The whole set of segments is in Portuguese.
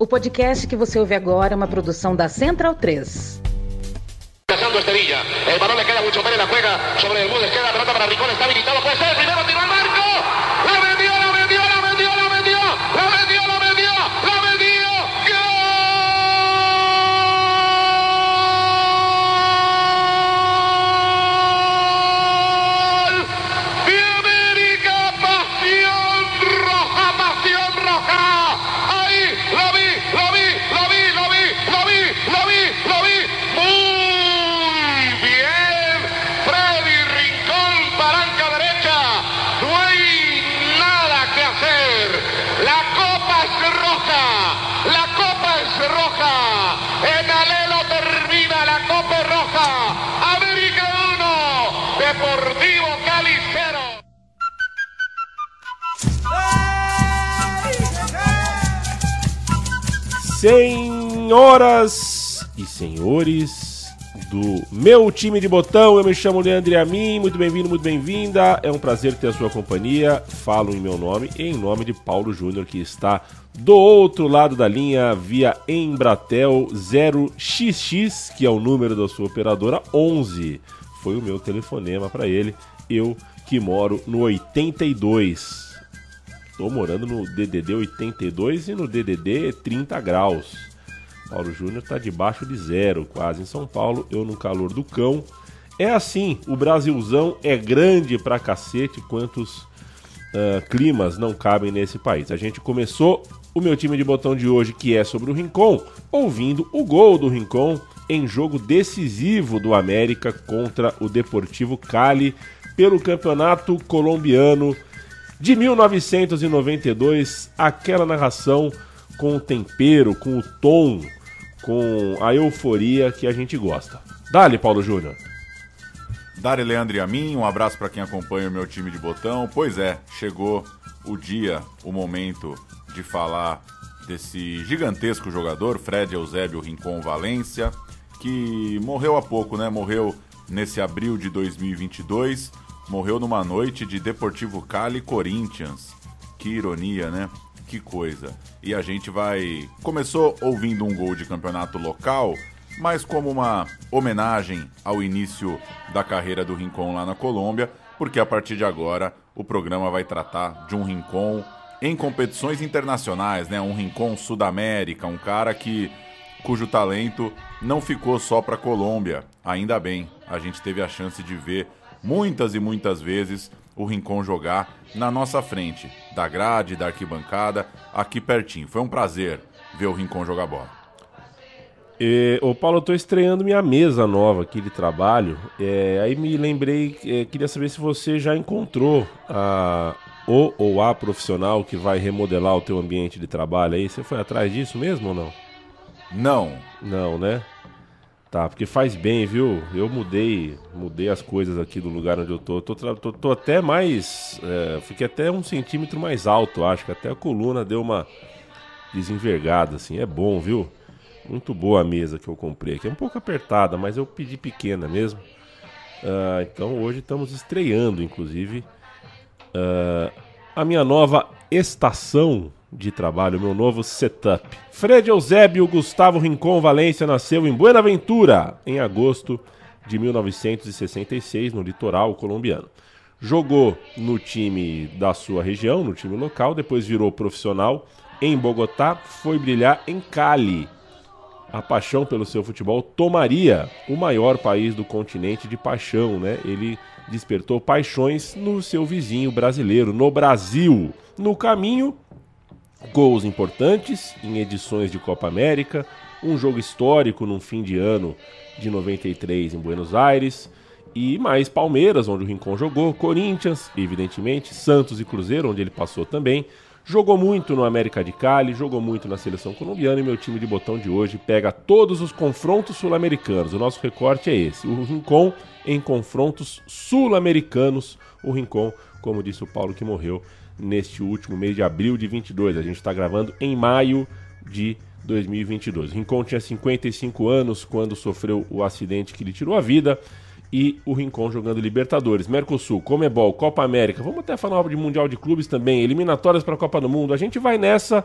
O podcast que você ouve agora é uma produção da Central 3. Cazando Esterilla. El balón le queda mucho Pérez, la juega sobre el queda para está habilitado, puede ser el primero, al marco. Senhoras e senhores do meu time de botão, eu me chamo Leandro Amin, muito bem-vindo, muito bem-vinda. É um prazer ter a sua companhia. Falo em meu nome e em nome de Paulo Júnior, que está do outro lado da linha via Embratel 0XX, que é o número da sua operadora 11. Foi o meu telefonema para ele, eu que moro no 82. Estou morando no DDD 82 e no DDD 30 graus. Paulo Júnior está debaixo de zero, quase em São Paulo, eu no calor do cão. É assim, o Brasilzão é grande pra cacete, quantos ah, climas não cabem nesse país. A gente começou o meu time de botão de hoje, que é sobre o Rincon, ouvindo o gol do Rincon em jogo decisivo do América contra o Deportivo Cali pelo Campeonato Colombiano de 1992, aquela narração com o tempero, com o tom, com a euforia que a gente gosta. Dale, Paulo Júnior. Dari Leandro e a mim, um abraço para quem acompanha o meu time de botão. Pois é, chegou o dia, o momento de falar desse gigantesco jogador, Fred Eusébio Rincon Valência, que morreu há pouco, né? Morreu nesse abril de 2022, morreu numa noite de Deportivo Cali Corinthians. Que ironia, né? Que coisa. E a gente vai. Começou ouvindo um gol de campeonato local, mas como uma homenagem ao início da carreira do Rincon lá na Colômbia, porque a partir de agora o programa vai tratar de um Rincon em competições internacionais, né? Um Rincon Sudamérica, um cara que cujo talento não ficou só para Colômbia. Ainda bem, a gente teve a chance de ver muitas e muitas vezes o Rincon jogar na nossa frente, da grade, da arquibancada, aqui pertinho. Foi um prazer ver o Rincon jogar bola. É, ô Paulo, eu tô estreando minha mesa nova aqui de trabalho. É, aí me lembrei, é, queria saber se você já encontrou a, o ou a profissional que vai remodelar o teu ambiente de trabalho aí. Você foi atrás disso mesmo ou não? Não, Não, né? Tá, porque faz bem, viu? Eu mudei, mudei as coisas aqui do lugar onde eu tô. Tô, tô, tô até mais, é, fiquei até um centímetro mais alto, acho que até a coluna deu uma desenvergada, assim. É bom, viu? Muito boa a mesa que eu comprei aqui. É um pouco apertada, mas eu pedi pequena mesmo. Ah, então hoje estamos estreando, inclusive, ah, a minha nova estação de trabalho, meu novo setup. Fred Eusébio Gustavo Rincon Valência nasceu em Buenaventura em agosto de 1966, no litoral colombiano. Jogou no time da sua região, no time local, depois virou profissional em Bogotá, foi brilhar em Cali, a paixão pelo seu futebol tomaria o maior país do continente de paixão, né? Ele despertou paixões no seu vizinho brasileiro, no Brasil. No caminho, gols importantes em edições de Copa América, um jogo histórico num fim de ano de 93 em Buenos Aires e mais Palmeiras, onde o Rincon jogou, Corinthians, evidentemente, Santos e Cruzeiro, onde ele passou também. Jogou muito no América de Cali, jogou muito na seleção colombiana e meu time de botão de hoje pega todos os confrontos sul-americanos. O nosso recorte é esse: o Rincon em confrontos sul-americanos. O Rincon, como disse o Paulo que morreu neste último mês de abril de 22. A gente está gravando em maio de 2022. O Rincon tinha 55 anos quando sofreu o acidente que lhe tirou a vida e o Rincon jogando Libertadores, Mercosul, Comebol, Copa América. Vamos até falar de Mundial de Clubes também, eliminatórias para a Copa do Mundo. A gente vai nessa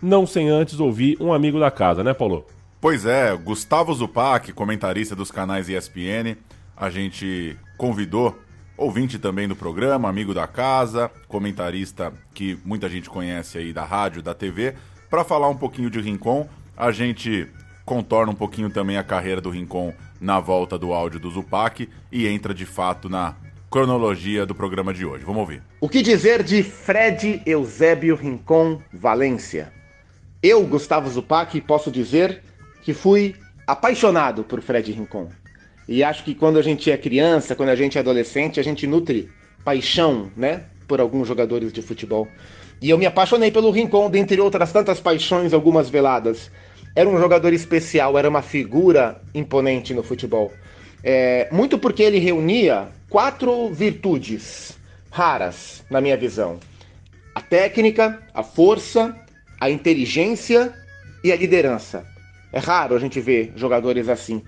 não sem antes ouvir um amigo da casa, né, Paulo? Pois é, Gustavo Zupac, comentarista dos canais ESPN, a gente convidou, ouvinte também do programa, amigo da casa, comentarista que muita gente conhece aí da rádio, da TV, para falar um pouquinho de Rincon. A gente contorna um pouquinho também a carreira do Rincon na volta do áudio do Zupac e entra de fato na cronologia do programa de hoje. Vamos ouvir. O que dizer de Fred Eusébio Rincon Valência? Eu, Gustavo Zupac, posso dizer que fui apaixonado por Fred Rincon. E acho que quando a gente é criança, quando a gente é adolescente, a gente nutre paixão, né, por alguns jogadores de futebol. E eu me apaixonei pelo Rincon, dentre outras tantas paixões, algumas veladas. Era um jogador especial, era uma figura imponente no futebol. É, muito porque ele reunia quatro virtudes raras, na minha visão: a técnica, a força, a inteligência e a liderança. É raro a gente ver jogadores assim.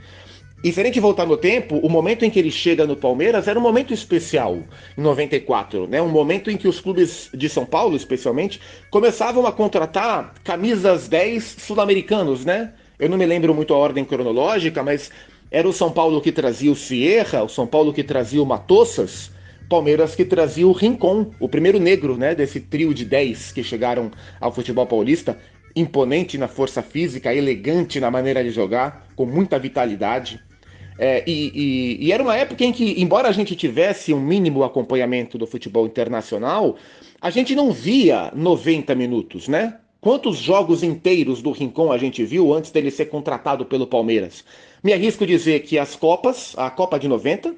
E a gente voltar no tempo, o momento em que ele chega no Palmeiras era um momento especial, em 94, né? Um momento em que os clubes de São Paulo, especialmente, começavam a contratar camisas 10 sul-americanos, né? Eu não me lembro muito a ordem cronológica, mas era o São Paulo que trazia o Sierra, o São Paulo que trazia o Matossas, Palmeiras que trazia o Rincon, o primeiro negro, né, desse trio de 10 que chegaram ao futebol paulista imponente na força física, elegante na maneira de jogar, com muita vitalidade. É, e, e, e, era uma época em que, embora a gente tivesse um mínimo acompanhamento do futebol internacional, a gente não via 90 minutos, né? Quantos jogos inteiros do Rincon a gente viu antes dele ser contratado pelo Palmeiras? Me arrisco dizer que as Copas, a Copa de 90,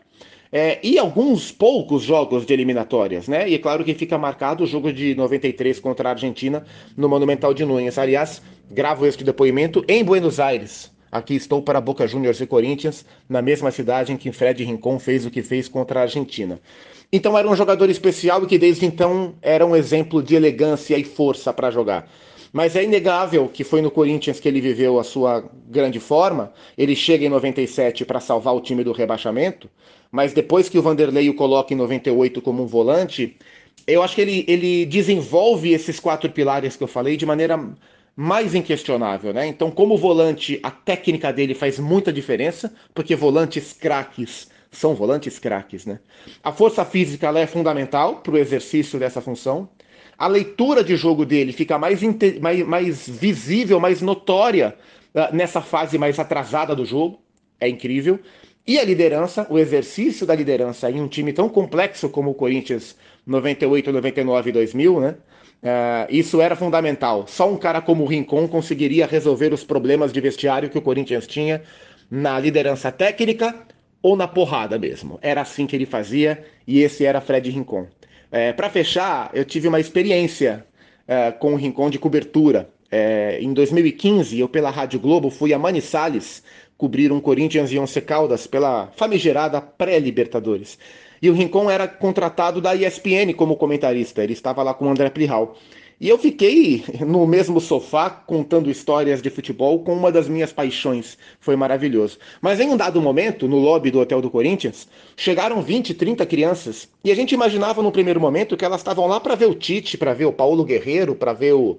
é, e alguns poucos jogos de eliminatórias, né? E é claro que fica marcado o jogo de 93 contra a Argentina no Monumental de Núñez. Aliás, gravo este depoimento em Buenos Aires. Aqui estou para Boca Juniors e Corinthians, na mesma cidade em que Fred Rincon fez o que fez contra a Argentina. Então era um jogador especial e que desde então era um exemplo de elegância e força para jogar. Mas é inegável que foi no Corinthians que ele viveu a sua grande forma. Ele chega em 97 para salvar o time do rebaixamento, mas depois que o Vanderlei o coloca em 98 como um volante, eu acho que ele, ele desenvolve esses quatro pilares que eu falei de maneira mais inquestionável, né? Então, como volante, a técnica dele faz muita diferença, porque volantes craques são volantes craques, né? A força física é fundamental para o exercício dessa função a leitura de jogo dele fica mais, mais, mais visível, mais notória uh, nessa fase mais atrasada do jogo. É incrível. E a liderança, o exercício da liderança em um time tão complexo como o Corinthians 98, 99 e 2000, né? Uh, isso era fundamental. Só um cara como o Rincon conseguiria resolver os problemas de vestiário que o Corinthians tinha na liderança técnica ou na porrada mesmo. Era assim que ele fazia e esse era Fred Rincon. É, para fechar, eu tive uma experiência é, com o Rincon de cobertura. É, em 2015, eu pela Rádio Globo fui a Manizales cobrir um Corinthians e Once Caldas pela famigerada pré-Libertadores. E o Rincon era contratado da ESPN como comentarista. Ele estava lá com o André Plihal. E eu fiquei no mesmo sofá contando histórias de futebol com uma das minhas paixões. Foi maravilhoso. Mas em um dado momento, no lobby do Hotel do Corinthians, chegaram 20, 30 crianças. E a gente imaginava no primeiro momento que elas estavam lá para ver o Tite, para ver o Paulo Guerreiro, para ver o,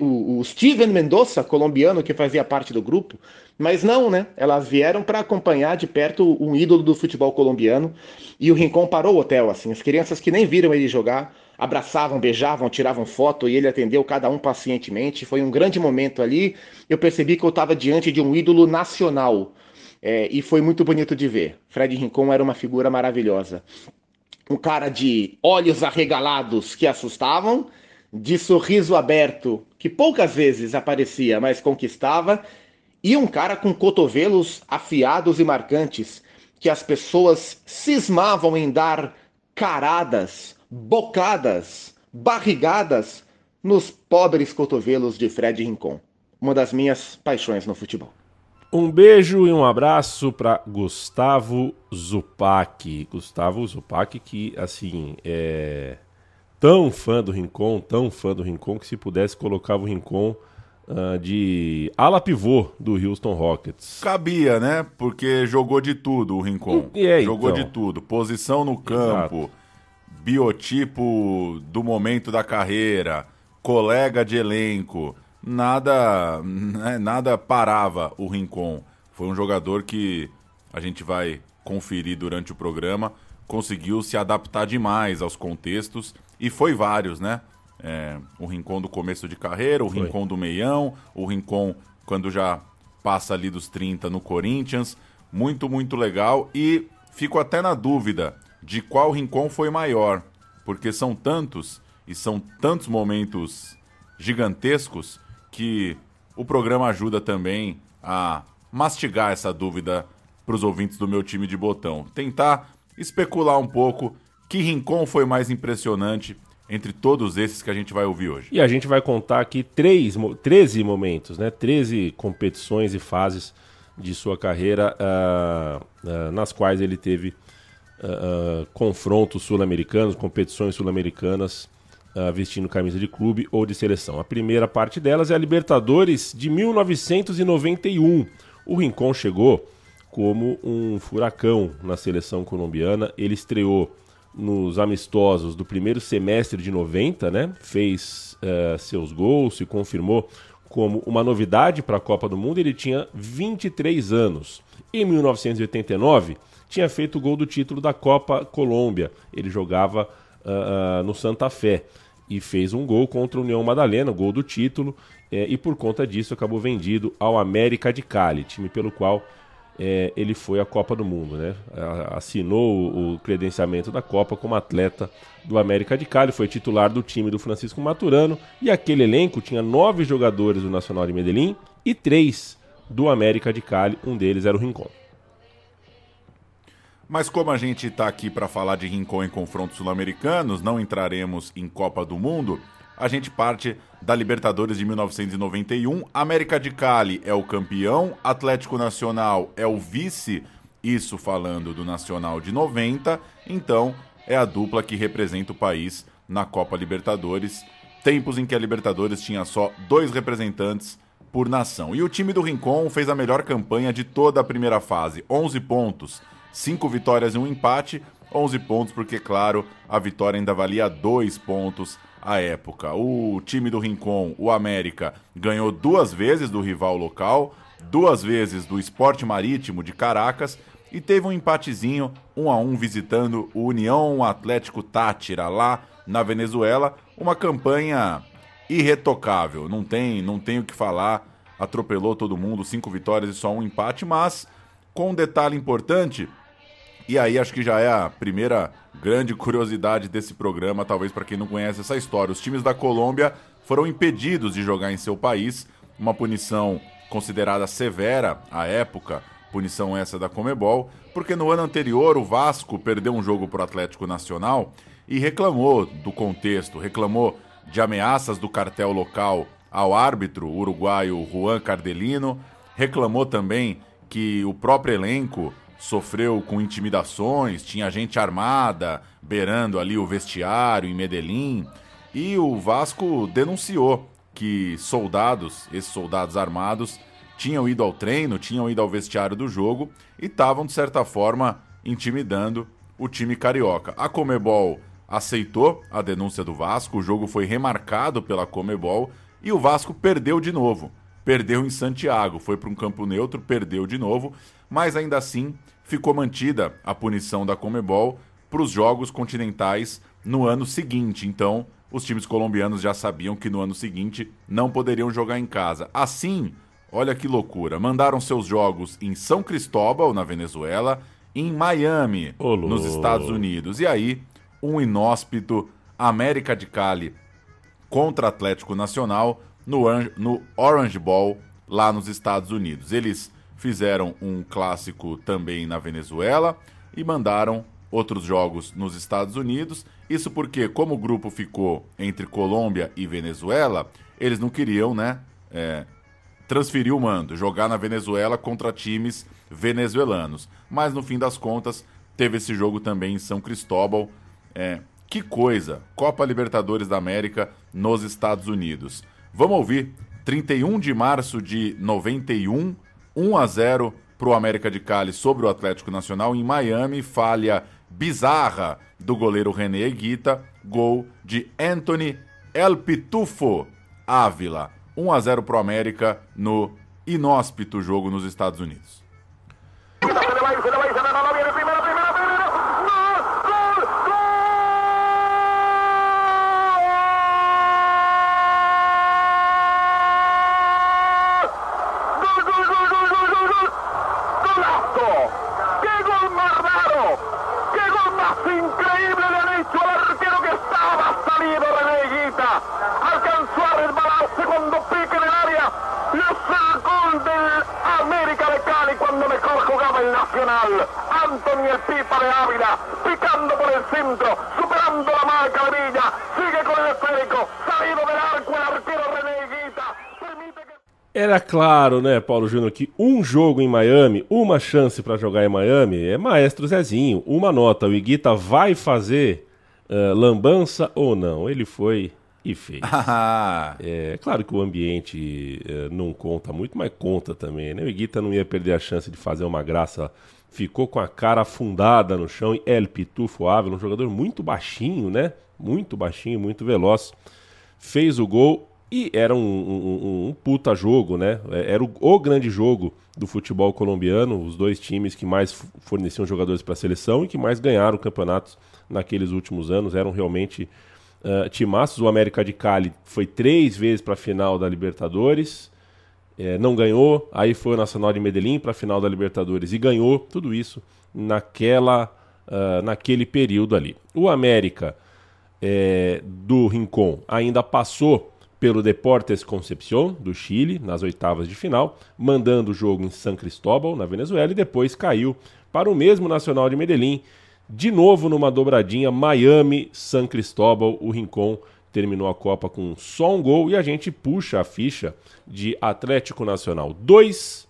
o, o Steven Mendoza, colombiano, que fazia parte do grupo. Mas não, né? Elas vieram para acompanhar de perto um ídolo do futebol colombiano. E o Rincon parou o hotel, assim. As crianças que nem viram ele jogar abraçavam, beijavam, tiravam foto e ele atendeu cada um pacientemente. Foi um grande momento ali. Eu percebi que eu estava diante de um ídolo nacional é, e foi muito bonito de ver. Fred Rincon era uma figura maravilhosa. Um cara de olhos arregalados que assustavam, de sorriso aberto que poucas vezes aparecia, mas conquistava, e um cara com cotovelos afiados e marcantes que as pessoas cismavam em dar caradas bocadas, barrigadas nos pobres cotovelos de Fred Rincon. Uma das minhas paixões no futebol. Um beijo e um abraço para Gustavo Zupac. Gustavo Zupac, que assim é tão fã do Rincon, tão fã do Rincon, que se pudesse colocava o Rincon uh, de ala pivô do Houston Rockets. Cabia, né? Porque jogou de tudo o Rincon. E é, jogou então. de tudo. Posição no campo. Exato biotipo do momento da carreira, colega de elenco. nada, né, nada parava o Rincon. Foi um jogador que a gente vai conferir durante o programa, conseguiu se adaptar demais aos contextos e foi vários, né? É, o Rincon do começo de carreira, o foi. Rincon do meião, o Rincon quando já passa ali dos 30 no Corinthians. Muito, muito legal. E fico até na dúvida de qual Rincon foi maior, porque são tantos e são tantos momentos gigantescos que o programa ajuda também a mastigar essa dúvida para os ouvintes do meu time de botão. Tentar especular um pouco que rincon foi mais impressionante entre todos esses que a gente vai ouvir hoje. E a gente vai contar aqui três, 13 momentos, né? 13 competições e fases de sua carreira uh, uh, nas quais ele teve uh, confrontos sul-americanos, competições sul-americanas vestindo camisa de clube ou de seleção. A primeira parte delas é a Libertadores de 1991. O Rincon chegou como um furacão na seleção colombiana. Ele estreou nos amistosos do primeiro semestre de 90, né? Fez uh, seus gols, se confirmou como uma novidade para a Copa do Mundo. Ele tinha 23 anos. Em 1989, tinha feito o gol do título da Copa Colômbia. Ele jogava uh, no Santa Fé e fez um gol contra o União Madalena, gol do título, é, e por conta disso acabou vendido ao América de Cali, time pelo qual é, ele foi à Copa do Mundo, né? Assinou o credenciamento da Copa como atleta do América de Cali, foi titular do time do Francisco Maturano e aquele elenco tinha nove jogadores do Nacional de Medellín e três do América de Cali, um deles era o Rincon. Mas como a gente está aqui para falar de Rincon em confrontos sul-americanos, não entraremos em Copa do Mundo, a gente parte da Libertadores de 1991. América de Cali é o campeão, Atlético Nacional é o vice, isso falando do Nacional de 90. Então, é a dupla que representa o país na Copa Libertadores. Tempos em que a Libertadores tinha só dois representantes por nação. E o time do Rincon fez a melhor campanha de toda a primeira fase, 11 pontos 5 vitórias e um empate, 11 pontos, porque, claro, a vitória ainda valia 2 pontos à época. O time do Rincon, o América, ganhou duas vezes do rival local, duas vezes do Esporte Marítimo de Caracas e teve um empatezinho 1 um a 1 um, visitando o União Atlético Tátira lá na Venezuela, uma campanha irretocável, não tem, não tem o que falar, atropelou todo mundo, cinco vitórias e só um empate, mas com um detalhe importante, e aí acho que já é a primeira grande curiosidade desse programa, talvez para quem não conhece essa história. Os times da Colômbia foram impedidos de jogar em seu país, uma punição considerada severa à época, punição essa da Comebol, porque no ano anterior o Vasco perdeu um jogo para o Atlético Nacional e reclamou do contexto, reclamou de ameaças do cartel local ao árbitro uruguaio Juan Cardelino, reclamou também que o próprio elenco sofreu com intimidações, tinha gente armada beirando ali o vestiário em Medellín. E o Vasco denunciou que soldados, esses soldados armados, tinham ido ao treino, tinham ido ao vestiário do jogo e estavam, de certa forma, intimidando o time carioca. A Comebol aceitou a denúncia do Vasco, o jogo foi remarcado pela Comebol e o Vasco perdeu de novo. Perdeu em Santiago, foi para um campo neutro, perdeu de novo mas ainda assim ficou mantida a punição da Comebol para os jogos continentais no ano seguinte. Então, os times colombianos já sabiam que no ano seguinte não poderiam jogar em casa. Assim, olha que loucura, mandaram seus jogos em São Cristóbal, na Venezuela, em Miami, Olô. nos Estados Unidos. E aí, um inóspito América de Cali contra Atlético Nacional no, no Orange Bowl, lá nos Estados Unidos. Eles fizeram um clássico também na Venezuela e mandaram outros jogos nos Estados Unidos. Isso porque, como o grupo ficou entre Colômbia e Venezuela, eles não queriam, né, é, transferir o mando, jogar na Venezuela contra times venezuelanos. Mas no fim das contas, teve esse jogo também em São Cristóbal. É, que coisa! Copa Libertadores da América nos Estados Unidos. Vamos ouvir. 31 de março de 91, 1 a 0 para o América de Cali sobre o Atlético Nacional em Miami, falha bizarra do goleiro René Guita, gol de Anthony El Pitufo Ávila. 1 a 0 pro América no inóspito jogo nos Estados Unidos. ¡Qué gol más raro! ¡Qué gol más increíble le han hecho al arquero que estaba salido Reneguita! Alcanzó a resbalarse cuando pique en el área. Y es el gol del América de Cali cuando mejor jugaba el Nacional. Anthony el Pipa de Ávila, picando por el centro, superando la marca de Villa. Sigue con el esférico, salido del arco el arquero Reneguita. Permite que... Era claro, né, Paulo Júnior, que um jogo em Miami, uma chance pra jogar em Miami, é maestro Zezinho. Uma nota, o Iguita vai fazer eh, lambança ou não? Ele foi e fez. É claro que o ambiente eh, não conta muito, mas conta também, né? O Iguita não ia perder a chance de fazer uma graça. Ficou com a cara afundada no chão e El Pitufo Ávila, um jogador muito baixinho, né? Muito baixinho, muito veloz. Fez o gol e era um, um- um- puta jogo, né? É, Era o, o grande jogo do futebol colombiano, os dois times que mais forneciam jogadores para a seleção e que mais ganharam campeonatos naqueles últimos anos. Eram realmente uh, timaços. O América de Cali foi três vezes para a final da Libertadores, eh, não ganhou. Aí foi o Nacional de Medellín para a final da Libertadores e ganhou. Tudo isso naquela, ah, naquele período ali. O América eh, do Rincon ainda passou pelo Deportes Concepción, do Chile, nas oitavas de final, mandando o jogo em San Cristóbal, na Venezuela, e depois caiu para o mesmo Nacional de Medellín, de novo numa dobradinha Miami-San Cristóbal. O Rincon terminou a Copa com só um gol e a gente puxa a ficha de Atlético Nacional 2,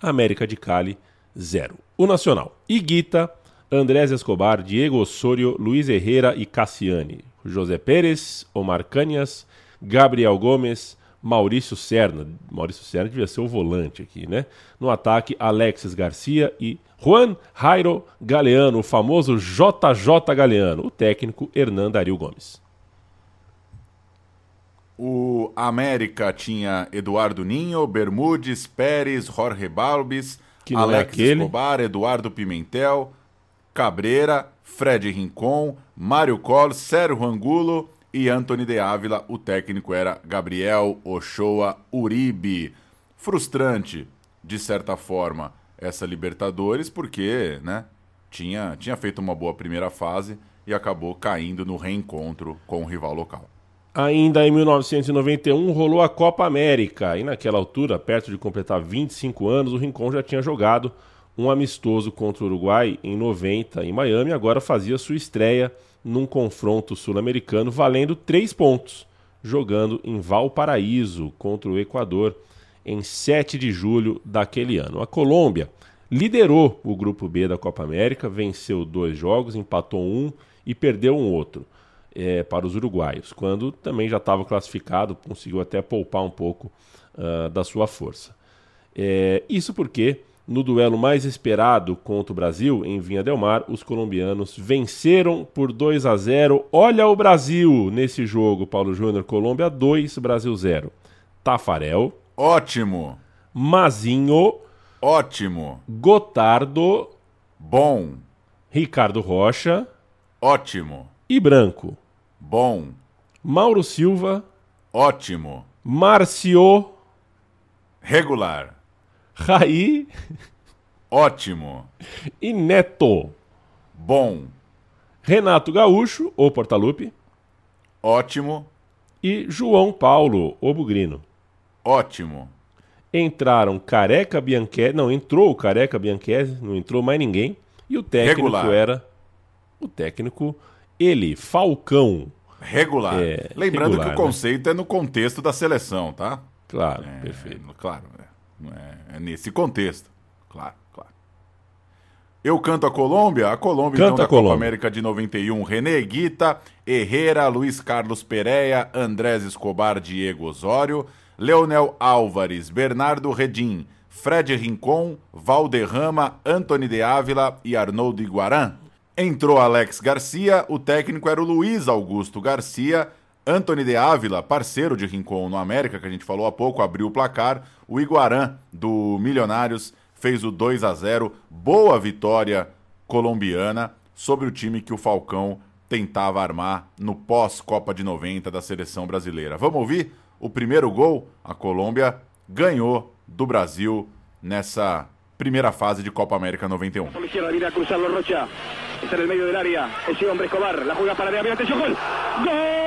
América de Cali 0. O Nacional, Iguita, Andrés Escobar, Diego Osorio, Luiz Herrera e Cassiani. José Pérez, Omar Canhas, Gabriel Gomes, Maurício Serna. Maurício Serna devia ser o volante aqui, né? No ataque, Alexis Garcia e Juan Jairo Galeano, o famoso JJ Galeano. O técnico, Hernan Dario Gomes. O América tinha Eduardo Ninho, Bermudes, Pérez, Jorge Balbis, é Alex aquele. Escobar, Eduardo Pimentel, Cabreira, Fred Rincon, Mário Coll, Sérgio Angulo e Anthony de Ávila. O técnico era Gabriel Ochoa Uribe. Frustrante, de certa forma, essa Libertadores, porque né, tinha, tinha feito uma boa primeira fase e acabou caindo no reencontro com o rival local. Ainda em 1991 rolou a Copa América e naquela altura, perto de completar 25 anos, o Rincon já tinha jogado um amistoso contra o Uruguai em 90 em Miami, agora fazia sua estreia num confronto sul-americano valendo três pontos, jogando em Valparaíso contra o Equador em 7 de julho daquele ano. A Colômbia liderou o grupo B da Copa América, venceu dois jogos, empatou um e perdeu um outro é, para os uruguaios, quando também já estava classificado, conseguiu até poupar um pouco ah, da sua força. É, isso porque, no duelo mais esperado contra o Brasil, em Vinha Del Mar, os colombianos venceram por 2 a 0. Olha o Brasil nesse jogo, Paulo Júnior. Colômbia 2, Brasil 0. Tafarel, Ótimo, Mazinho, ótimo, Gotardo, bom, Ricardo Rocha. Ótimo, e Branco. bom, Mauro Silva, ótimo, Marcio, regular, Raí ótimo, e Neto. bom, Renato Gaúcho, o Portalupe, ótimo, e João Paulo, o Bugrino. ótimo, Entraram Careca Bianchese, não, entrou o Careca Bianchese, não entrou mais ninguém, e o técnico Regular. era o técnico ele, Falcão. regular. É, Lembrando regular, que o né? conceito é no contexto da seleção, tá? Claro, É, perfeito. Claro, é, é- nesse contexto. Claro, claro. Eu canto a Colômbia, a Colômbia Canta então da a Colômbia. Copa América de 91, René Guita, Herrera, Luiz Carlos Pereira, Andrés Escobar, Diego Osório, Leonel Álvares, Bernardo Redim, Fred Rincon, Valderrama, Anthony de Ávila e Arnoldo Iguarã. Entrou Alex Garcia, o técnico era o Luiz Augusto Garcia, Anthony de Ávila, parceiro de Rincon no América, que a gente falou há pouco, abriu o placar. O Iguarã do Milionários fez o 2 a 0. Boa vitória colombiana sobre o time que o Falcão tentava armar no pós-Copa de 90 da seleção brasileira. Vamos ouvir? O primeiro gol, a Colômbia ganhou do Brasil nessa primeira fase de Copa América 91. Por la izquierda viene a cruzarlo Rocha. Está medio del área. Escobar. La para. ¡Gol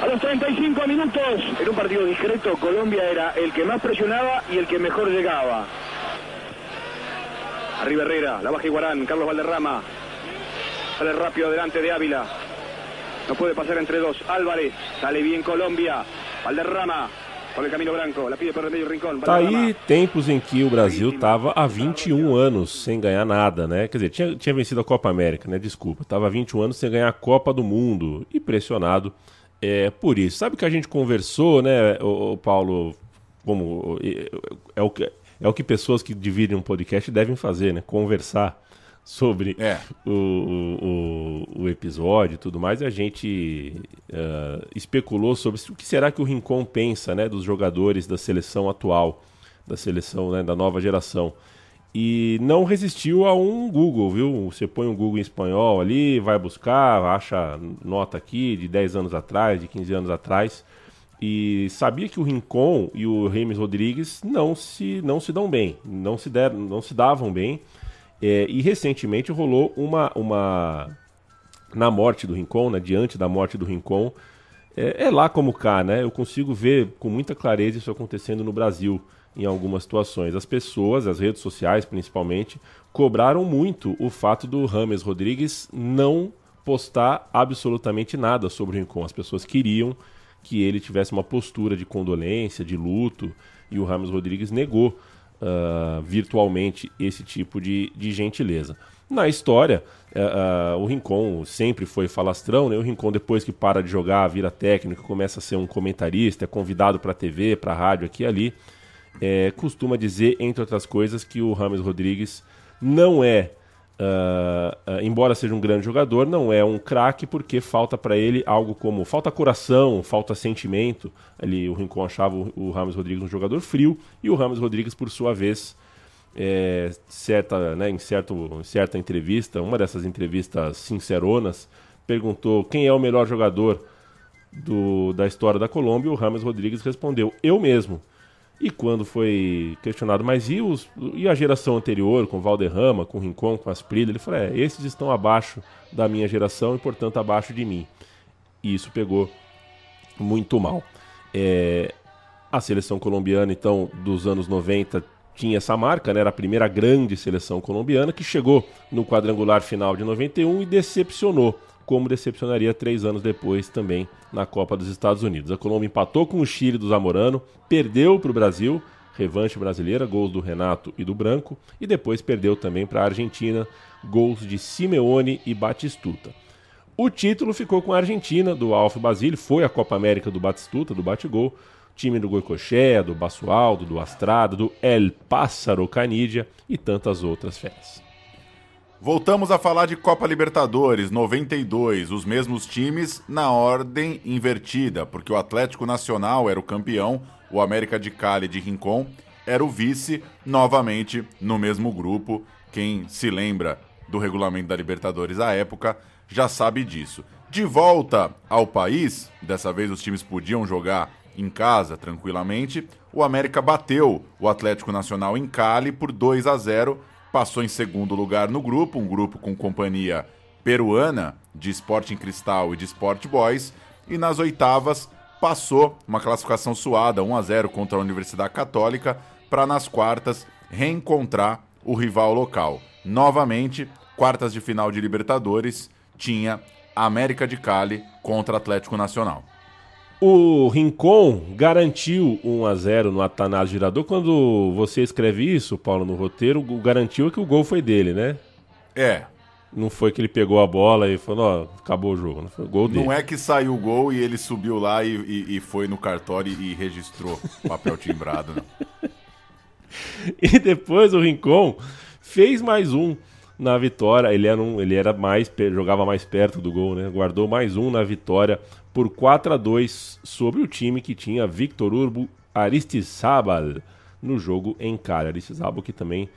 a los 35 minutos. En un partido discreto, Colombia era el que más presionaba y el que mejor llegaba. Arriba Herrera, la baja Iguarán, Carlos Valderrama. Sale rápido delante de Ávila. No puede pasar entre dos. Álvarez. Sale bien Colombia. Valderrama. Tá aí tempos em que o Brasil estava há 21 anos sem ganhar nada, né? Quer dizer, tinha, tinha vencido a Copa América, né? Desculpa. Estava há 21 anos sem ganhar a Copa do Mundo e pressionado é, por isso. Sabe que a gente conversou, né, o, o Paulo? Como é, é o que é o que pessoas que dividem um podcast devem fazer, né? Conversar sobre É. o, o, o episódio e tudo mais, e a gente uh, especulou sobre o que será que o Rincon pensa né, dos jogadores da seleção atual, da seleção né, da nova geração. E não resistiu a um Google, viu? Você põe um Google em espanhol ali, vai buscar, acha nota aqui de 10 anos atrás, de 15 anos atrás. E sabia que o Rincon e o Remes Rodrigues não se, não se dão bem, não se, der, não se davam bem. É, e recentemente rolou uma, uma. Na morte do Rincon, né, diante da morte do Rincon, é, é, lá como cá, né? Eu consigo ver com muita clareza isso acontecendo no Brasil em algumas situações. As pessoas, as redes sociais principalmente, cobraram muito o fato do Rames Rodrigues não postar absolutamente nada sobre o Rincon. As pessoas queriam que ele tivesse uma postura de condolência, de luto, e o Rames Rodrigues negou uh, virtualmente esse tipo de, de gentileza. Na história, uh, uh, o Rincon sempre foi falastrão, né? O Rincon, depois que para de jogar, vira técnico, começa a ser um comentarista, é convidado para TV, para rádio aqui e ali. É, costuma dizer, entre outras coisas, que o Rames Rodrigues não é, uh, embora seja um grande jogador, não é um craque porque falta para ele algo como falta coração, falta sentimento. Ali o Rincon achava o, Rames Rodrigues um jogador frio e o Rames Rodrigues, por sua vez, é, certa, né, em certo, certa entrevista, uma dessas entrevistas sinceronas, perguntou quem é o melhor jogador do, da história da Colômbia. O Rames Rodrigues respondeu: Eu mesmo. E quando foi questionado, mas e, os, e a geração anterior, com Valderrama, com Rincon, com Asprida? Ele falou: é, esses estão abaixo da minha geração e, portanto, abaixo de mim. E isso pegou muito mal. É, a seleção colombiana, então, dos anos 90, tinha essa marca, né? era a primeira grande seleção colombiana que chegou no quadrangular final de 91 e decepcionou, como decepcionaria três anos depois também na Copa dos Estados Unidos. A Colômbia empatou com o Chile do Zamorano, perdeu para o Brasil, revanche brasileira, gols do Renato e do Branco, e depois perdeu também para a Argentina, gols de Simeone e Batistuta. O título ficou com a Argentina, do Alf Basile, foi a Copa América do Batistuta, do Batigol, time do Goicoechea, do Basualdo, do Astrada, do El Pássaro Canidia e tantas outras feras. Voltamos a falar de Copa Libertadores 92, os mesmos times na ordem invertida, porque o Atlético Nacional era o campeão, o América de Cali de Rincon era o vice, novamente no mesmo grupo. Quem se lembra do regulamento da Libertadores à época já sabe disso. De volta ao país, dessa vez os times podiam jogar em casa tranquilamente. O América bateu o Atlético Nacional em Cali por 2 a 0 passou em segundo lugar no grupo, um grupo com companhia peruana de Sporting Cristal e de Sport Boys, e nas oitavas passou uma classificação suada, 1 a 0 contra a Universidade Católica, para nas quartas reencontrar o rival local. Novamente, quartas de final de Libertadores, tinha América de Cali contra Atlético Nacional. O Rincon garantiu 1 a 0 no Atanásio Girador. Quando você escreve isso, Paulo, no roteiro, o garantiu é que o gol foi dele, né? É, Não foi que ele pegou a bola e falou, ó, acabou o jogo. Não foi o gol dele. não é que saiu o gol e ele subiu lá e, e- e foi no cartório e registrou papel timbrado, não. e depois o Rincon fez mais um na vitória. Ele era, um, ele era mais jogava mais perto do gol, né? Guardou mais um na vitória por 4 a 2 sobre o time que tinha Victor Urbo Aristizábal no jogo em Cali. Aristizábal que também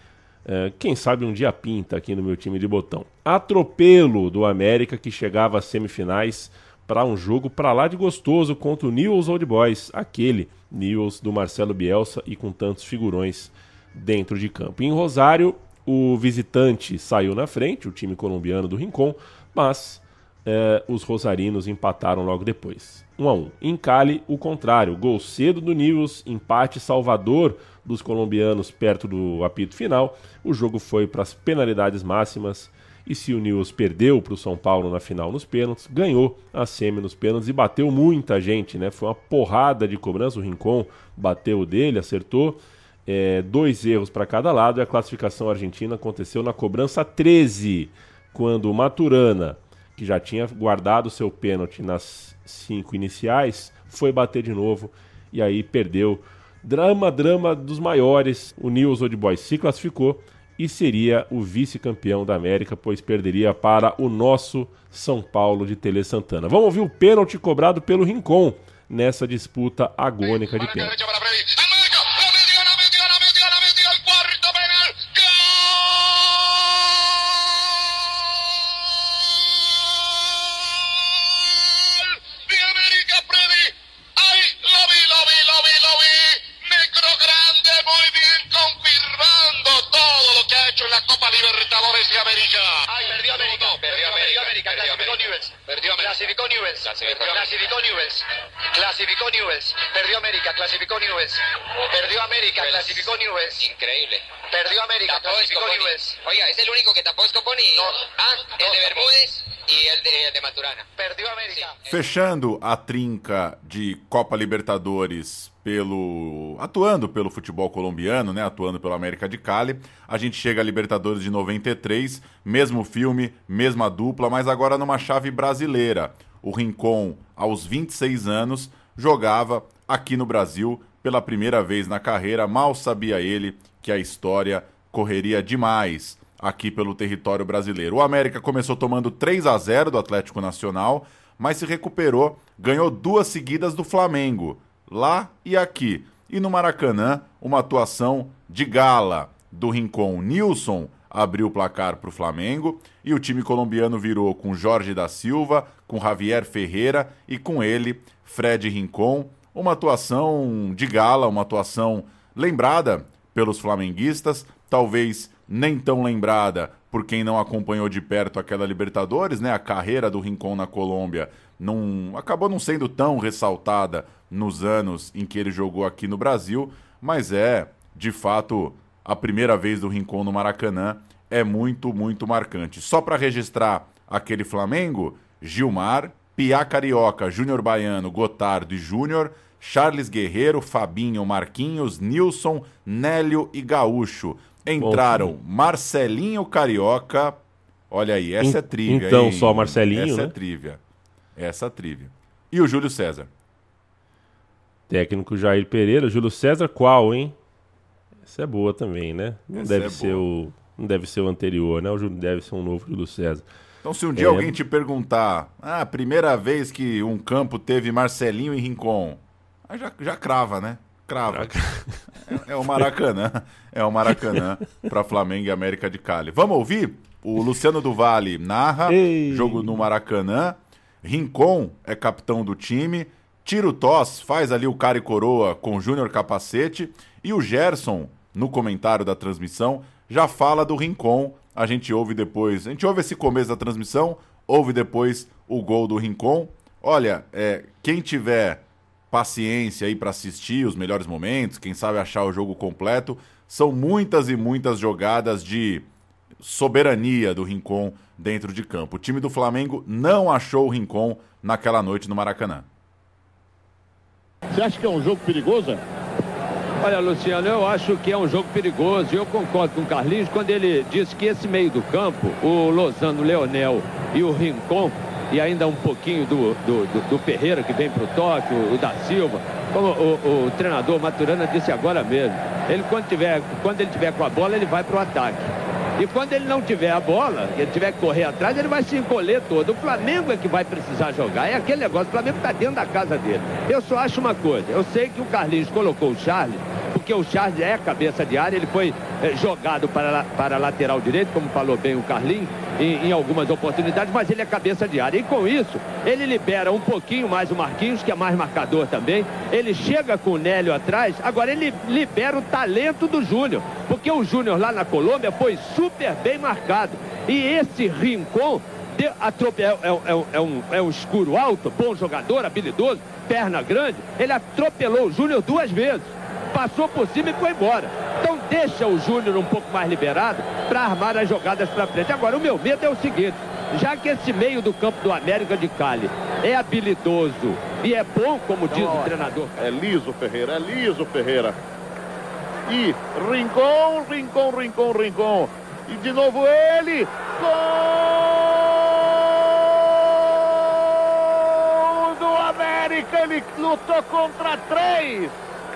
é, quem sabe um dia pinta aqui no meu time de botão. Atropelo do América que chegava às semifinais para um jogo para lá de gostoso contra o Newell's Old Boys, aquele Newell's do Marcelo Bielsa e com tantos figurões dentro de campo. Em Rosário, o visitante saiu na frente, o time colombiano do Rincon, mas é, os rosarinos empataram logo depois. 1 um a 1 um. Em Cali, o contrário, gol cedo do Newell's, empate Salvador dos colombianos perto do apito final. O jogo foi para as penalidades máximas e se o Newell's perdeu para o São Paulo na final nos pênaltis, ganhou a semi nos pênaltis e bateu muita gente, né? Foi uma porrada de cobrança. O Rincon bateu dele, acertou. É, dois erros para cada lado e a classificação argentina aconteceu na cobrança 13, quando o Maturana, que já tinha guardado seu pênalti nas cinco iniciais, foi bater de novo e aí perdeu. Drama, drama dos maiores. O Newell's Old Boys se classificou e seria o vice-campeão da América, pois perderia para o nosso São Paulo de Tele Santana. Vamos ouvir o pênalti cobrado pelo Rincon nessa disputa agônica de pênalti. América. Clasificó Newells. Perdió América. Clasificó Newells. Increíble. Perdió América. Tapó Clasificó. Newells. Oiga, es el único que tapó Scoponi. No. Ah, el No, de. Bermúdez y el de, el de Maturana. Perdió América. Fechando a trinca de Copa Libertadores pelo atuando pelo futebol colombiano, né, atuando pelo América de Cali, a gente chega a Libertadores de 93, mesmo filme, mesma dupla, mas agora numa chave brasileira. O Rincon, aos 26 anos, jogava aqui no Brasil pela primeira vez na carreira. Mal sabia ele que a história correria demais aqui pelo território brasileiro. O América começou tomando 3 a 0 do Atlético Nacional, mas se recuperou, ganhou duas seguidas do Flamengo, lá e aqui. E no Maracanã, uma atuação de gala do Rincon. Nilson abriu o placar para o Flamengo e o time colombiano virou com Jorge da Silva, com Javier Ferreira e com ele, Fred Rincon. Uma atuação de gala, uma atuação lembrada pelos flamenguistas, talvez nem tão lembrada por quem não acompanhou de perto aquela Libertadores, né? A carreira do Rincon na Colômbia não acabou não sendo tão ressaltada nos anos em que ele jogou aqui no Brasil, mas é, de fato, a primeira vez do Rincon no Maracanã é muito, muito marcante. Só para registrar aquele Flamengo, Gilmar, Piá Carioca, Júnior Baiano, Gotardo e Júnior, Charles Guerreiro, Fabinho, Marquinhos, Nilson, Nélio e Gaúcho. Entraram Marcelinho Carioca. Olha aí, essa é trivia. então, só Marcelinho, Essa é né? trivia. Essa é trivia. E o Júlio César. Técnico Jair Pereira, Júlio César qual, hein? Essa é boa também, né? Não Essa deve é ser o não deve ser o anterior, né? O Júlio deve ser um novo Júlio César. Então, se um dia É. alguém te perguntar, ah, primeira vez que um campo teve Marcelinho e Rincon, aí já, já crava, né? Crava. É, é o Maracanã. É o Maracanã para Flamengo e América de Cali. Vamos ouvir? O Luciano do Vale narra, Ei. jogo no Maracanã. Rincon é capitão do time. Tiro Toss faz ali o cara e coroa com o Júnior Capacete. E o Gerson, no comentário da transmissão, já fala do Rincon. A gente ouve depois. A gente ouve esse começo da transmissão, ouve depois o gol do Rincon. Olha, é, quem tiver paciência aí para assistir os melhores momentos, quem sabe achar o jogo completo, são muitas e muitas jogadas de soberania do Rincon dentro de campo. O time do Flamengo não achou o Rincon naquela noite no Maracanã. Você acha que é um jogo perigoso? Olha, Luciano, eu acho que é um jogo perigoso. Eu concordo com o Carlinhos quando ele diz que esse meio do campo, o Lozano, o Leonel e o Rincon, e ainda um pouquinho do, do, do, do Ferreira que vem para o toque, o, o da Silva. Como o, o, treinador Maturana disse agora mesmo, ele quando, tiver, quando ele tiver com a bola, ele vai para o ataque. E quando ele não tiver a bola, ele tiver que correr atrás, ele vai se encolher todo. O Flamengo é que vai precisar jogar. É aquele negócio, o Flamengo está dentro da casa dele. Eu só acho uma coisa, eu sei que o Carlinhos colocou o Charles, porque o Charles é cabeça de área, ele foi é, jogado para, para lateral direito, como falou bem o Carlinhos, em, em, algumas oportunidades, mas ele é cabeça de área. E com isso, ele libera um pouquinho mais o Marquinhos, que é mais marcador também. Ele chega com o Nélio atrás, agora ele libera o talento do Júnior, porque o Júnior lá na Colômbia foi super bem marcado. E esse Rincon é, é, é, é, um, é um escuro alto, bom jogador, habilidoso, perna grande. Ele atropelou o Júnior duas vezes passou por cima e foi embora. Então deixa o Júnior um pouco mais liberado para armar as jogadas para frente. Agora, o meu medo é o seguinte, já que esse meio do campo do América de Cali é habilidoso e é bom, como diz o treinador. É liso, Ferreira, é liso, Ferreira. E Rincon, Rincon, Rincon, Rincon. E de novo ele. Gol do América. Ele lutou contra três.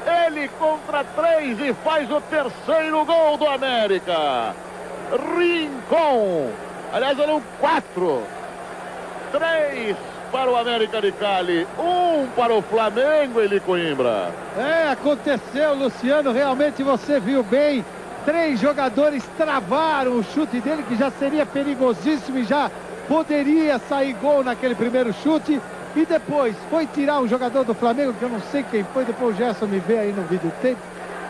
Ele contra três e faz o terceiro gol do América. Rincon. Aliás, eram quatro. Três para o América de Cali, um para o Flamengo, ele Coimbra. É, aconteceu, Luciano, realmente você viu bem. Três jogadores travaram o chute dele, que já seria perigosíssimo e já poderia sair gol naquele primeiro chute. E depois foi tirar um jogador do Flamengo, que eu não sei quem foi, depois o Gerson me vê aí no vídeo tempo.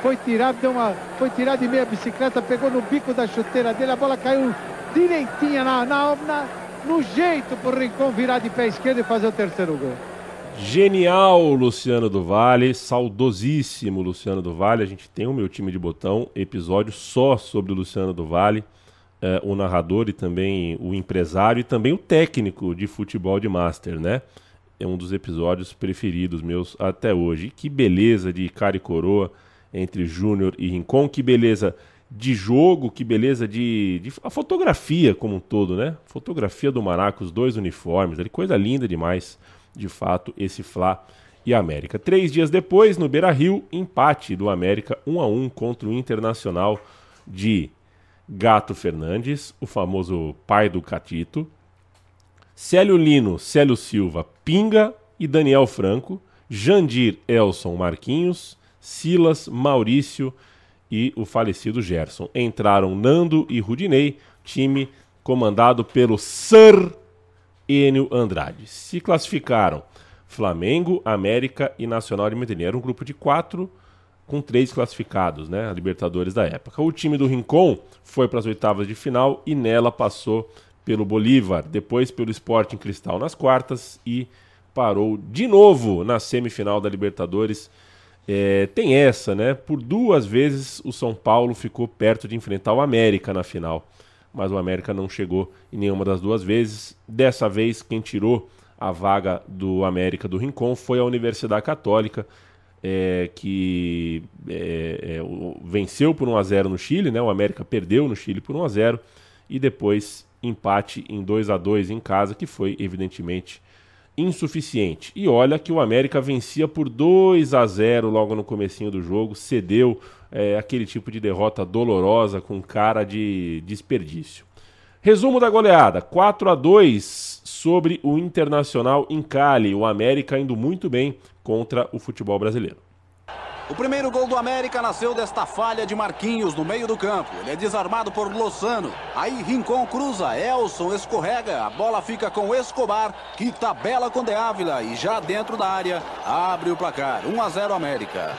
Foi tirar, deu uma, foi tirar de meia bicicleta, pegou no bico da chuteira dele, a bola caiu direitinha na, na, na no jeito pro Rincon virar de pé esquerdo e fazer o terceiro gol. Genial, Luciano do Vale, saudosíssimo Luciano do Vale. A gente tem o meu time de botão, episódio só sobre o Luciano do Vale, eh, o narrador e também o empresário e também o técnico de futebol de Master, né? É um dos episódios preferidos meus até hoje. Que beleza de cara e coroa entre Júnior e Rincon, que beleza de jogo, que beleza de, de, a fotografia como um todo, né? Fotografia do Maraca, os dois uniformes, ali, coisa linda demais, de fato, esse Fla e América. Três dias depois, no Beira Rio, empate do América 1 a 1 contra o Internacional de Gato Fernandes, o famoso pai do Catito, Célio Lino, Célio Silva, Pinga e Daniel Franco, Jandir, Elson, Marquinhos, Silas, Maurício e o falecido Gerson. Entraram Nando e Rudinei, time comandado pelo Sir Enio Andrade. Se classificaram Flamengo, América e Nacional de Medellín. Era um grupo de quatro com três classificados, né? A Libertadores da época. O time do Rincon foi para as oitavas de final e nela passou pelo Bolívar, depois pelo Sporting Cristal nas quartas e parou de novo na semifinal da Libertadores. É, tem essa, né? Por duas vezes o São Paulo ficou perto de enfrentar o América na final, mas o América não chegou em nenhuma das duas vezes. Dessa vez, quem tirou a vaga do América do Rincon foi a Universidade Católica, é, que é, é venceu por 1 a 0 no Chile, né? O América perdeu no Chile por 1 a 0 e depois empate em 2 a 2 em casa, que foi evidentemente insuficiente. E olha que o América vencia por 2 a 0 logo no comecinho do jogo, cedeu é, aquele tipo de derrota dolorosa com cara de desperdício. Resumo da goleada: 4 a 2 sobre o Internacional em Cali, o América indo muito bem contra o futebol brasileiro. O primeiro gol do América nasceu desta falha de Marquinhos no meio do campo. Ele é desarmado por Lozano. Aí Rincon cruza, Elson escorrega. A bola fica com Escobar, que tabela com De Ávila. E já dentro da área, abre o placar. 1 a 0 América.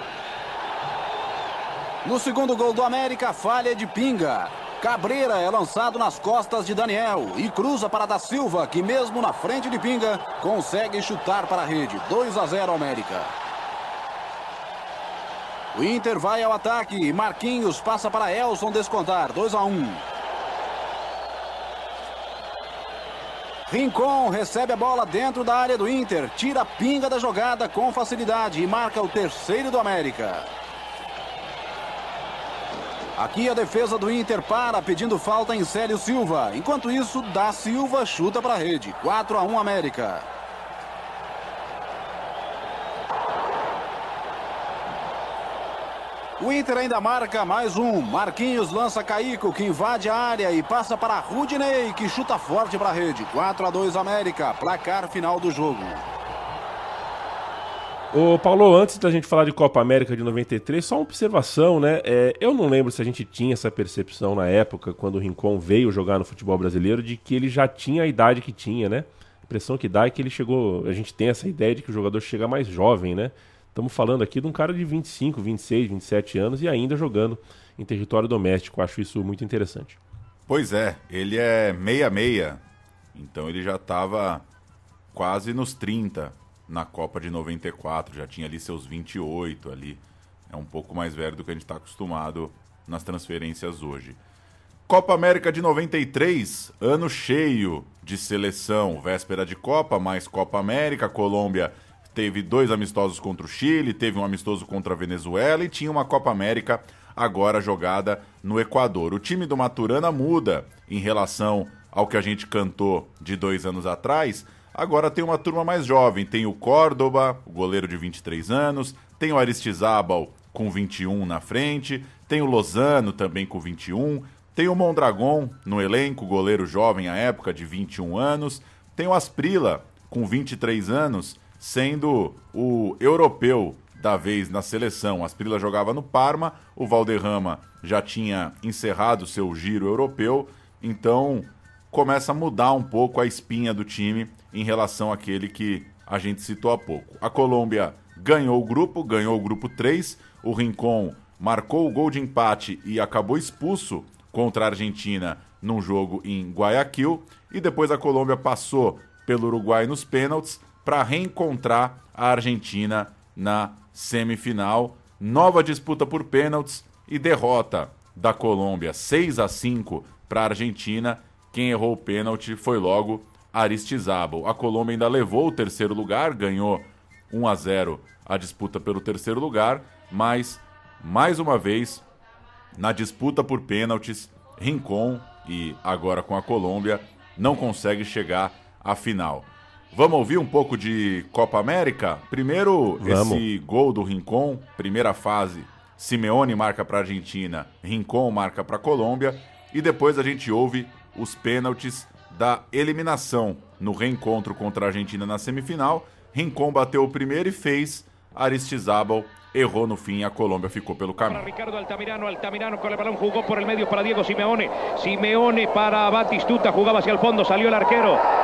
No segundo gol do América, falha de Pinga. Cabreira é lançado nas costas de Daniel e cruza para Da Silva, que mesmo na frente de Pinga, consegue chutar para a rede. 2 a 0 América. O Inter vai ao ataque. Marquinhos passa para Elson descontar. 2 a 1. Um. Rincon recebe a bola dentro da área do Inter. Tira a pinga da jogada com facilidade e marca o terceiro do América. Aqui a defesa do Inter para pedindo falta em Célio Silva. Enquanto isso, da Silva chuta para a rede. 4 a 1 América. O Inter ainda marca mais um. Marquinhos lança Caico, que invade a área e passa para Rudinei, que chuta forte para a rede. 4 a 2 América. Placar final do jogo. Ô, Paulo, antes da gente falar de Copa América de 93, só uma observação, né? É, eu não lembro se a gente tinha essa percepção na época, quando o Rincon veio jogar no futebol brasileiro, de que ele já tinha a idade que tinha, né? A impressão que dá é que ele chegou. A gente tem essa ideia de que o jogador chega mais jovem, né? Estamos falando aqui de um cara de 25, 26, 27 anos e ainda jogando em território doméstico. Acho isso muito interessante. Pois é, ele é meia-meia, então ele já estava quase nos 30 na Copa de 94, já tinha ali seus 28 ali. É um pouco mais velho do que a gente está acostumado nas transferências hoje. Copa América de 93, ano cheio de seleção, véspera de Copa, mais Copa América, Colômbia teve dois amistosos contra o Chile, teve um amistoso contra a Venezuela e tinha uma Copa América agora jogada no Equador. O time do Maturana muda em relação ao que a gente cantou de dois anos atrás. Agora tem uma turma mais jovem. Tem o Córdoba, o goleiro de 23 anos. Tem o Aristizábal com 21 na frente. Tem o Lozano também com 21. Tem o Mondragon no elenco, goleiro jovem à época de 21 anos. Tem o Asprila com 23 anos sendo o europeu da vez na seleção. Asprila jogava no Parma, o Valderrama já tinha encerrado seu giro europeu, então começa a mudar um pouco a espinha do time em relação àquele que a gente citou há pouco. A Colômbia ganhou o grupo, ganhou o grupo 3, o Rincon marcou o gol de empate e acabou expulso contra a Argentina num jogo em Guayaquil, e depois a Colômbia passou pelo Uruguai nos pênaltis, para reencontrar a Argentina na semifinal. Nova disputa por pênaltis e derrota da Colômbia 6 a 5 para a Argentina. Quem errou o pênalti foi logo Aristizábal. A Colômbia ainda levou o terceiro lugar, ganhou 1 a 0 a disputa pelo terceiro lugar, mas mais uma vez na disputa por pênaltis, Rincon e agora com a Colômbia não consegue chegar à final. Vamos ouvir um pouco de Copa América? Primeiro, Vamos. esse gol do Rincon, primeira fase. Simeone marca para a Argentina, Rincon marca para a Colômbia. E depois a gente ouve os pênaltis da eliminação no reencontro contra a Argentina na semifinal. Rincon bateu o primeiro e fez. Aristizábal errou no fim e a Colômbia ficou pelo caminho. Ricardo Altamirano, Altamirano con el balón jugó por el medio para Diego Simeone. Simeone para Batistuta, jugaba hacia el fondo, salió el arquero.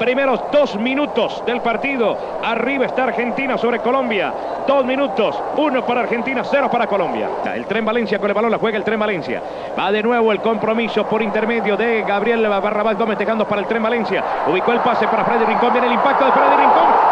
Primeros dos minutos del partido. Arriba está Argentina sobre Colombia. Dos minutos. Uno para Argentina, cero para Colombia. El tren Valencia con el balón la juega el tren Valencia. Va de nuevo el compromiso por intermedio de Gabriel Barrabás Gómez dejando para el tren Valencia. Ubicó el pase para Freddy Rincón. Viene el impacto de Freddy Rincón.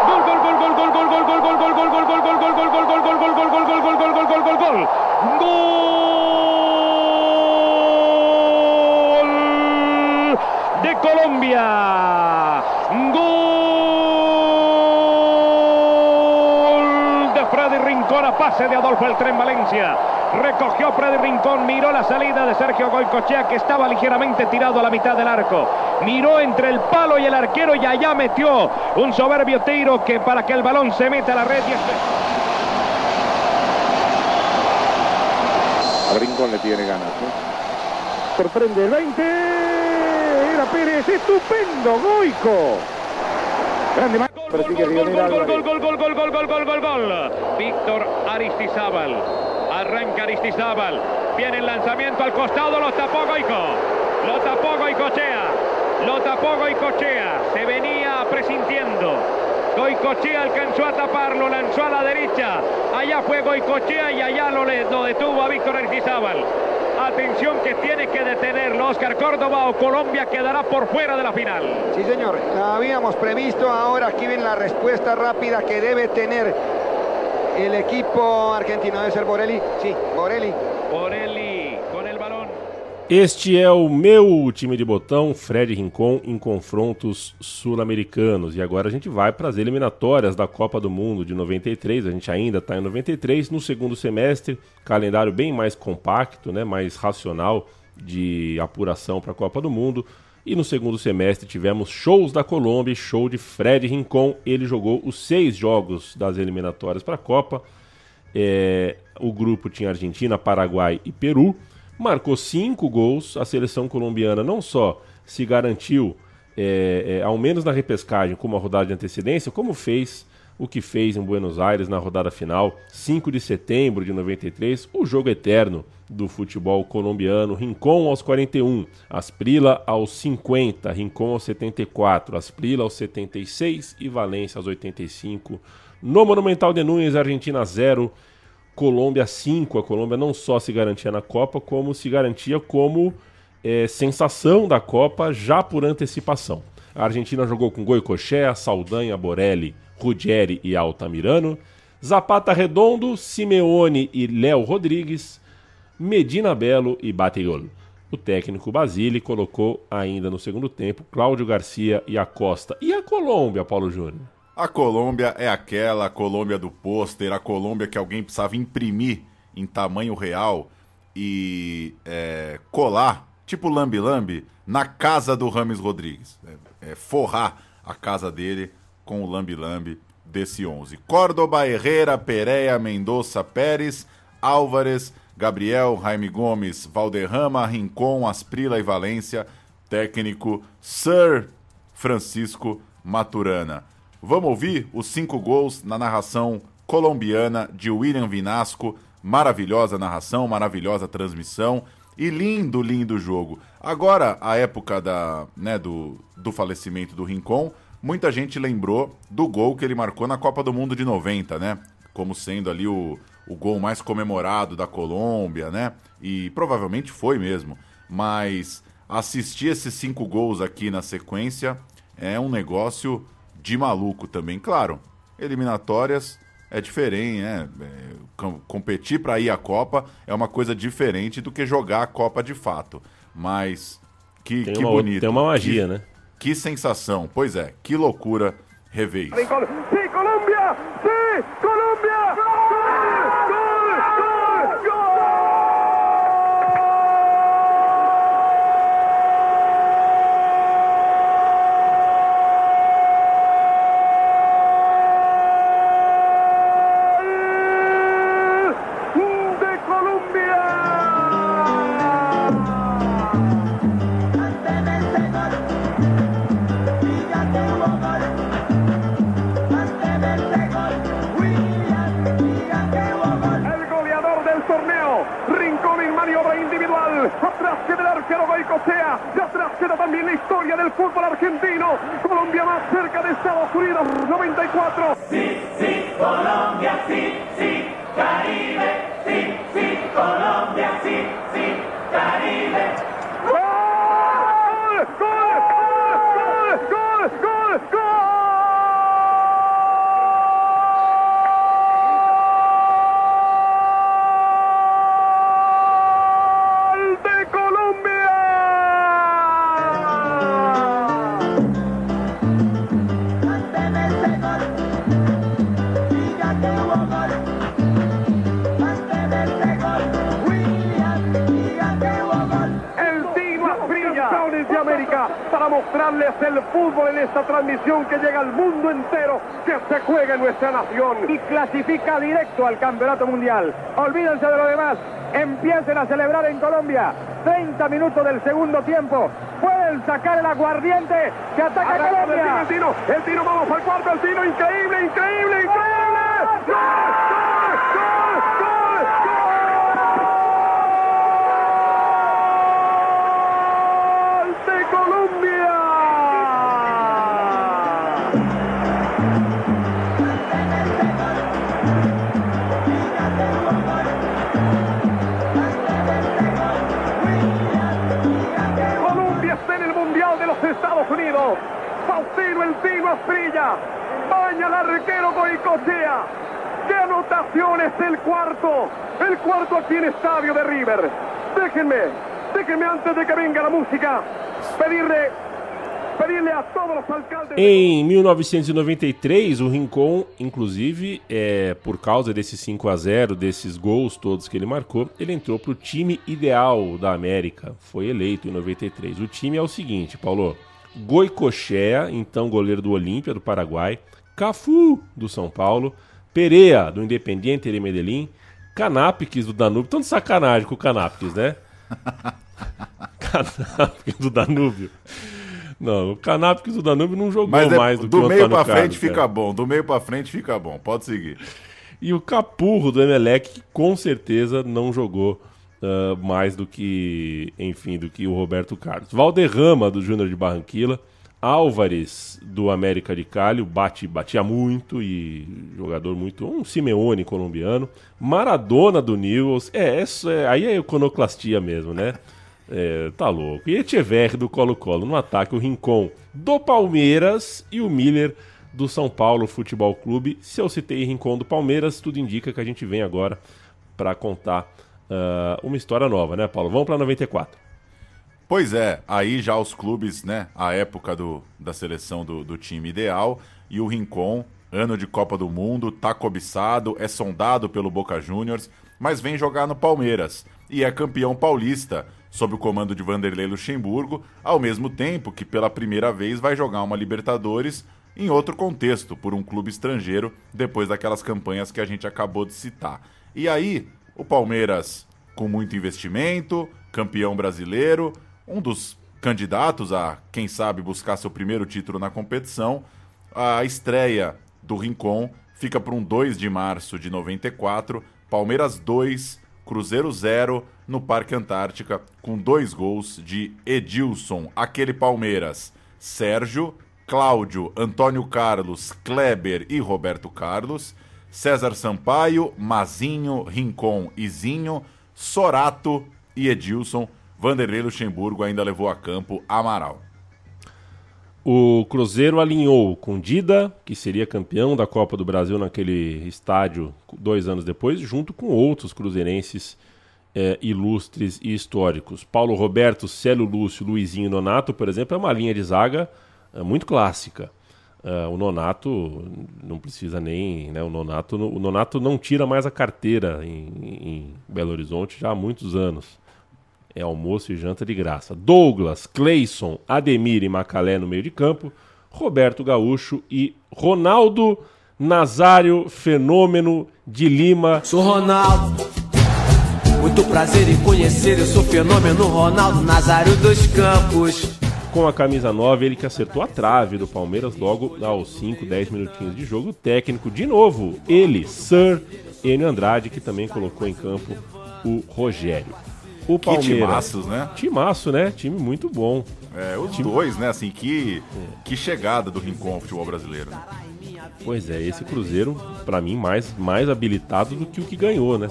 Rincón a pase de Adolfo el Tren Valencia. Recogió Freddy Rincón, miró la salida de Sergio Goicochea que estaba ligeramente tirado a la mitad del arco. Miró entre el palo y el arquero y allá metió un soberbio tiro que para que el balón se meta a la red. Y este... Rincón le tiene ganas. ¿no? Sorprende el 20. Era Pérez. Estupendo. Goico. Grande persigue Lionel Álvarez. Gol, gol, gol, gol, gol, gol, gol, gol, Víctor Aristizábal. Arranca Aristizábal. Viene el lanzamiento al costado, lo tapó Goico. Lo tapó Goicochea. Lo tapó Goicochea. Se venía presintiendo. Goicochea alcanzó a taparlo, lanzó a la derecha. Allá fue Goicochea y allá lo, lo detuvo a Víctor Aristizábal. Atención que tiene que detenerlo Oscar Córdoba o Colombia quedará por fuera de la final. Sí, señor. Habíamos previsto, ahora aquí ven la respuesta rápida que debe tener el equipo argentino. Debe ser Borelli. Sí, Borelli. Borelli. Este é o meu time de botão, Fred Rincon, em confrontos sul-americanos. E agora a gente vai para as eliminatórias da Copa do Mundo de 93. A gente ainda está em 93. No segundo semestre, calendário bem mais compacto, né, mais racional de apuração para a Copa do Mundo. E no segundo semestre tivemos shows da Colômbia show de Fred Rincon. Ele jogou os seis jogos das eliminatórias para a Copa. É, o grupo tinha Argentina, Paraguai e Peru marcou cinco gols. A seleção colombiana não só se garantiu, é, é, ao menos na repescagem, com uma rodada de antecedência, como fez o que fez em Buenos Aires na rodada final, 5 de setembro de 93, o jogo eterno do futebol colombiano. Rincon aos 41, Asprila aos 50, Rincon aos 74, Asprila aos 76 e Valência aos 85. No Monumental de Nunes, Argentina 0, Colômbia 5. A Colômbia não só se garantia na Copa, como se garantia como é, sensação da Copa já por antecipação. A Argentina jogou com Goicoechea, Saldanha, Borelli, Ruggeri e Altamirano, Zapata Redondo, Simeone e Léo Rodrigues, Medina Belo e Batigol. O técnico Basile colocou ainda no segundo tempo Cláudio Garcia e Acosta. E a Colômbia, Paulo Júnior? A Colômbia é aquela a Colômbia do pôster, a Colômbia que alguém precisava imprimir em tamanho real e é, colar, tipo lambi-lambi, na casa do Rames Rodrigues. É, é, forrar a casa dele com o lambi-lambi desse 11. Córdoba, Herrera, Pereira, Mendonça, Pérez, Álvares, Gabriel, Jaime Gomes, Valderrama, Rincon, Asprila e Valência. Técnico Sir Francisco Maturana. Vamos ouvir os cinco gols na narração colombiana de William Vinasco. Maravilhosa narração, maravilhosa transmissão e lindo, lindo jogo. Agora, a época da, né, do, do falecimento do Rincon, muita gente lembrou do gol que ele marcou na Copa do Mundo de 90, né? Como sendo ali o, o gol mais comemorado da Colômbia, né? E provavelmente foi mesmo. Mas assistir esses cinco gols aqui na sequência é um negócio de maluco também. Claro, eliminatórias é diferente, né? É, competir para ir à Copa é uma coisa diferente do que jogar a Copa de fato. Mas que, tem que uma, bonito. Tem uma magia, que, né? Que sensação. Pois é, que loucura rever isso. Sí, Colombia. Sí, arquero Goicosea, y atrás queda también la historia del fútbol argentino, Colombia más cerca de Estados Unidos, 94. Sí, sí, Colombia, sí, sí, Caribe, mostrarles el fútbol en esta transmisión que llega al mundo entero, que se juega en nuestra nación. y clasifica directo al Campeonato Mundial. Olvídense de lo demás. Empiecen a celebrar en Colombia. 30 minutos del segundo tiempo. Pueden sacar el aguardiente que ataca a Colombia. El Tino, el Tino, vamos al cuarto, el Tino, increíble, increíble, increíble. ¡Gol! ¡Gol! Goicochea. ¡Qué anotación es el cuarto! El cuarto aquí en estadio de River. Déjenme, déjenme antes de que venga la música, pedirle. Em 1993, o Rincon, inclusive, é, por causa desse 5 a 0 desses gols todos que ele marcou, ele entrou para o time ideal da América. Foi eleito em 93. O time é o seguinte, Paulo. Goicochea, então goleiro do Olímpia, do Paraguai. Cafu, do São Paulo. Pereira, do Independiente de Medellín. Canápiques, do Danúbio. Tão de sacanagem com o Canápiques, né? Canápiques do Danúbio. Não, o Canápiques do Danúbio não jogou Mas é- mais do, do que o meio Antônio pra frente cara. fica bom, do meio pra frente fica bom. Pode seguir. E o Capurro do Emelec, que com certeza não jogou ah, mais do que, enfim, do que o Roberto Carlos. Valderrama do Júnior de Barranquilla. Álvares do América de Cali, bate, batia muito e jogador muito. Um Simeone colombiano. Maradona do Newells. É, isso é, aí é iconoclastia mesmo, né? É, tá louco. E Echeverri do Colo-Colo. No ataque, o Rincon do Palmeiras e o Miller do São Paulo Futebol Clube. Se eu citei Rincon do Palmeiras, tudo indica que a gente vem agora para contar ah, uma história nova, né, Paulo? Vamos para 94. Pois é, aí já os clubes, né? A época do, da seleção do, do time ideal. E o Rincon, ano de Copa do Mundo, tá cobiçado, é sondado pelo Boca Juniors, mas vem jogar no Palmeiras. E é campeão paulista, sob o comando de Vanderlei Luxemburgo, ao mesmo tempo que pela primeira vez vai jogar uma Libertadores em outro contexto, por um clube estrangeiro, depois daquelas campanhas que a gente acabou de citar. E aí, o Palmeiras, com muito investimento, campeão brasileiro, um dos candidatos a, quem sabe, buscar seu primeiro título na competição. A estreia do Rincon fica para um 2 de março de 94, Palmeiras 2, Cruzeiro 0 no Parque Antártica, com dois gols de Edilson, aquele Palmeiras, Sérgio, Cláudio, Antônio Carlos, Kleber e Roberto Carlos, César Sampaio, Mazinho, Rincon e Zinho, Sorato e Edilson. Vanderlei Luxemburgo ainda levou a campo Amaral. O Cruzeiro alinhou com Dida, que seria campeão da Copa do Brasil naquele estádio dois anos depois, junto com outros cruzeirenses eh, ilustres e históricos. Paulo Roberto, Célio Lúcio, Luizinho Nonato, por exemplo, é uma linha de zaga eh, muito clássica. Eh, o Nonato não precisa nem. Né, o, Nonato, o Nonato não tira mais a carteira em, em Belo Horizonte já há muitos anos. É almoço e janta de graça. Douglas, Cleison, Ademir e Macalé no meio de campo. Roberto Gaúcho e Ronaldo Nazário Fenômeno de Lima. Sou Ronaldo. Muito prazer em conhecer, eu sou fenômeno Ronaldo Nazário dos Campos. Com a camisa 9, ele que acertou a trave do Palmeiras logo aos 5, 10 minutinhos de jogo. O técnico, de novo, ele, Sir Enio Andrade, que também colocou em campo o Rogério. O Que Palmeiras. timaços, né? Timaço, né? Time muito bom. É, os dois, né? Assim, que, que chegada do Rincon ao futebol brasileiro. né? Pois é, esse Cruzeiro, pra mim, mais, mais habilitado do que o que ganhou, né?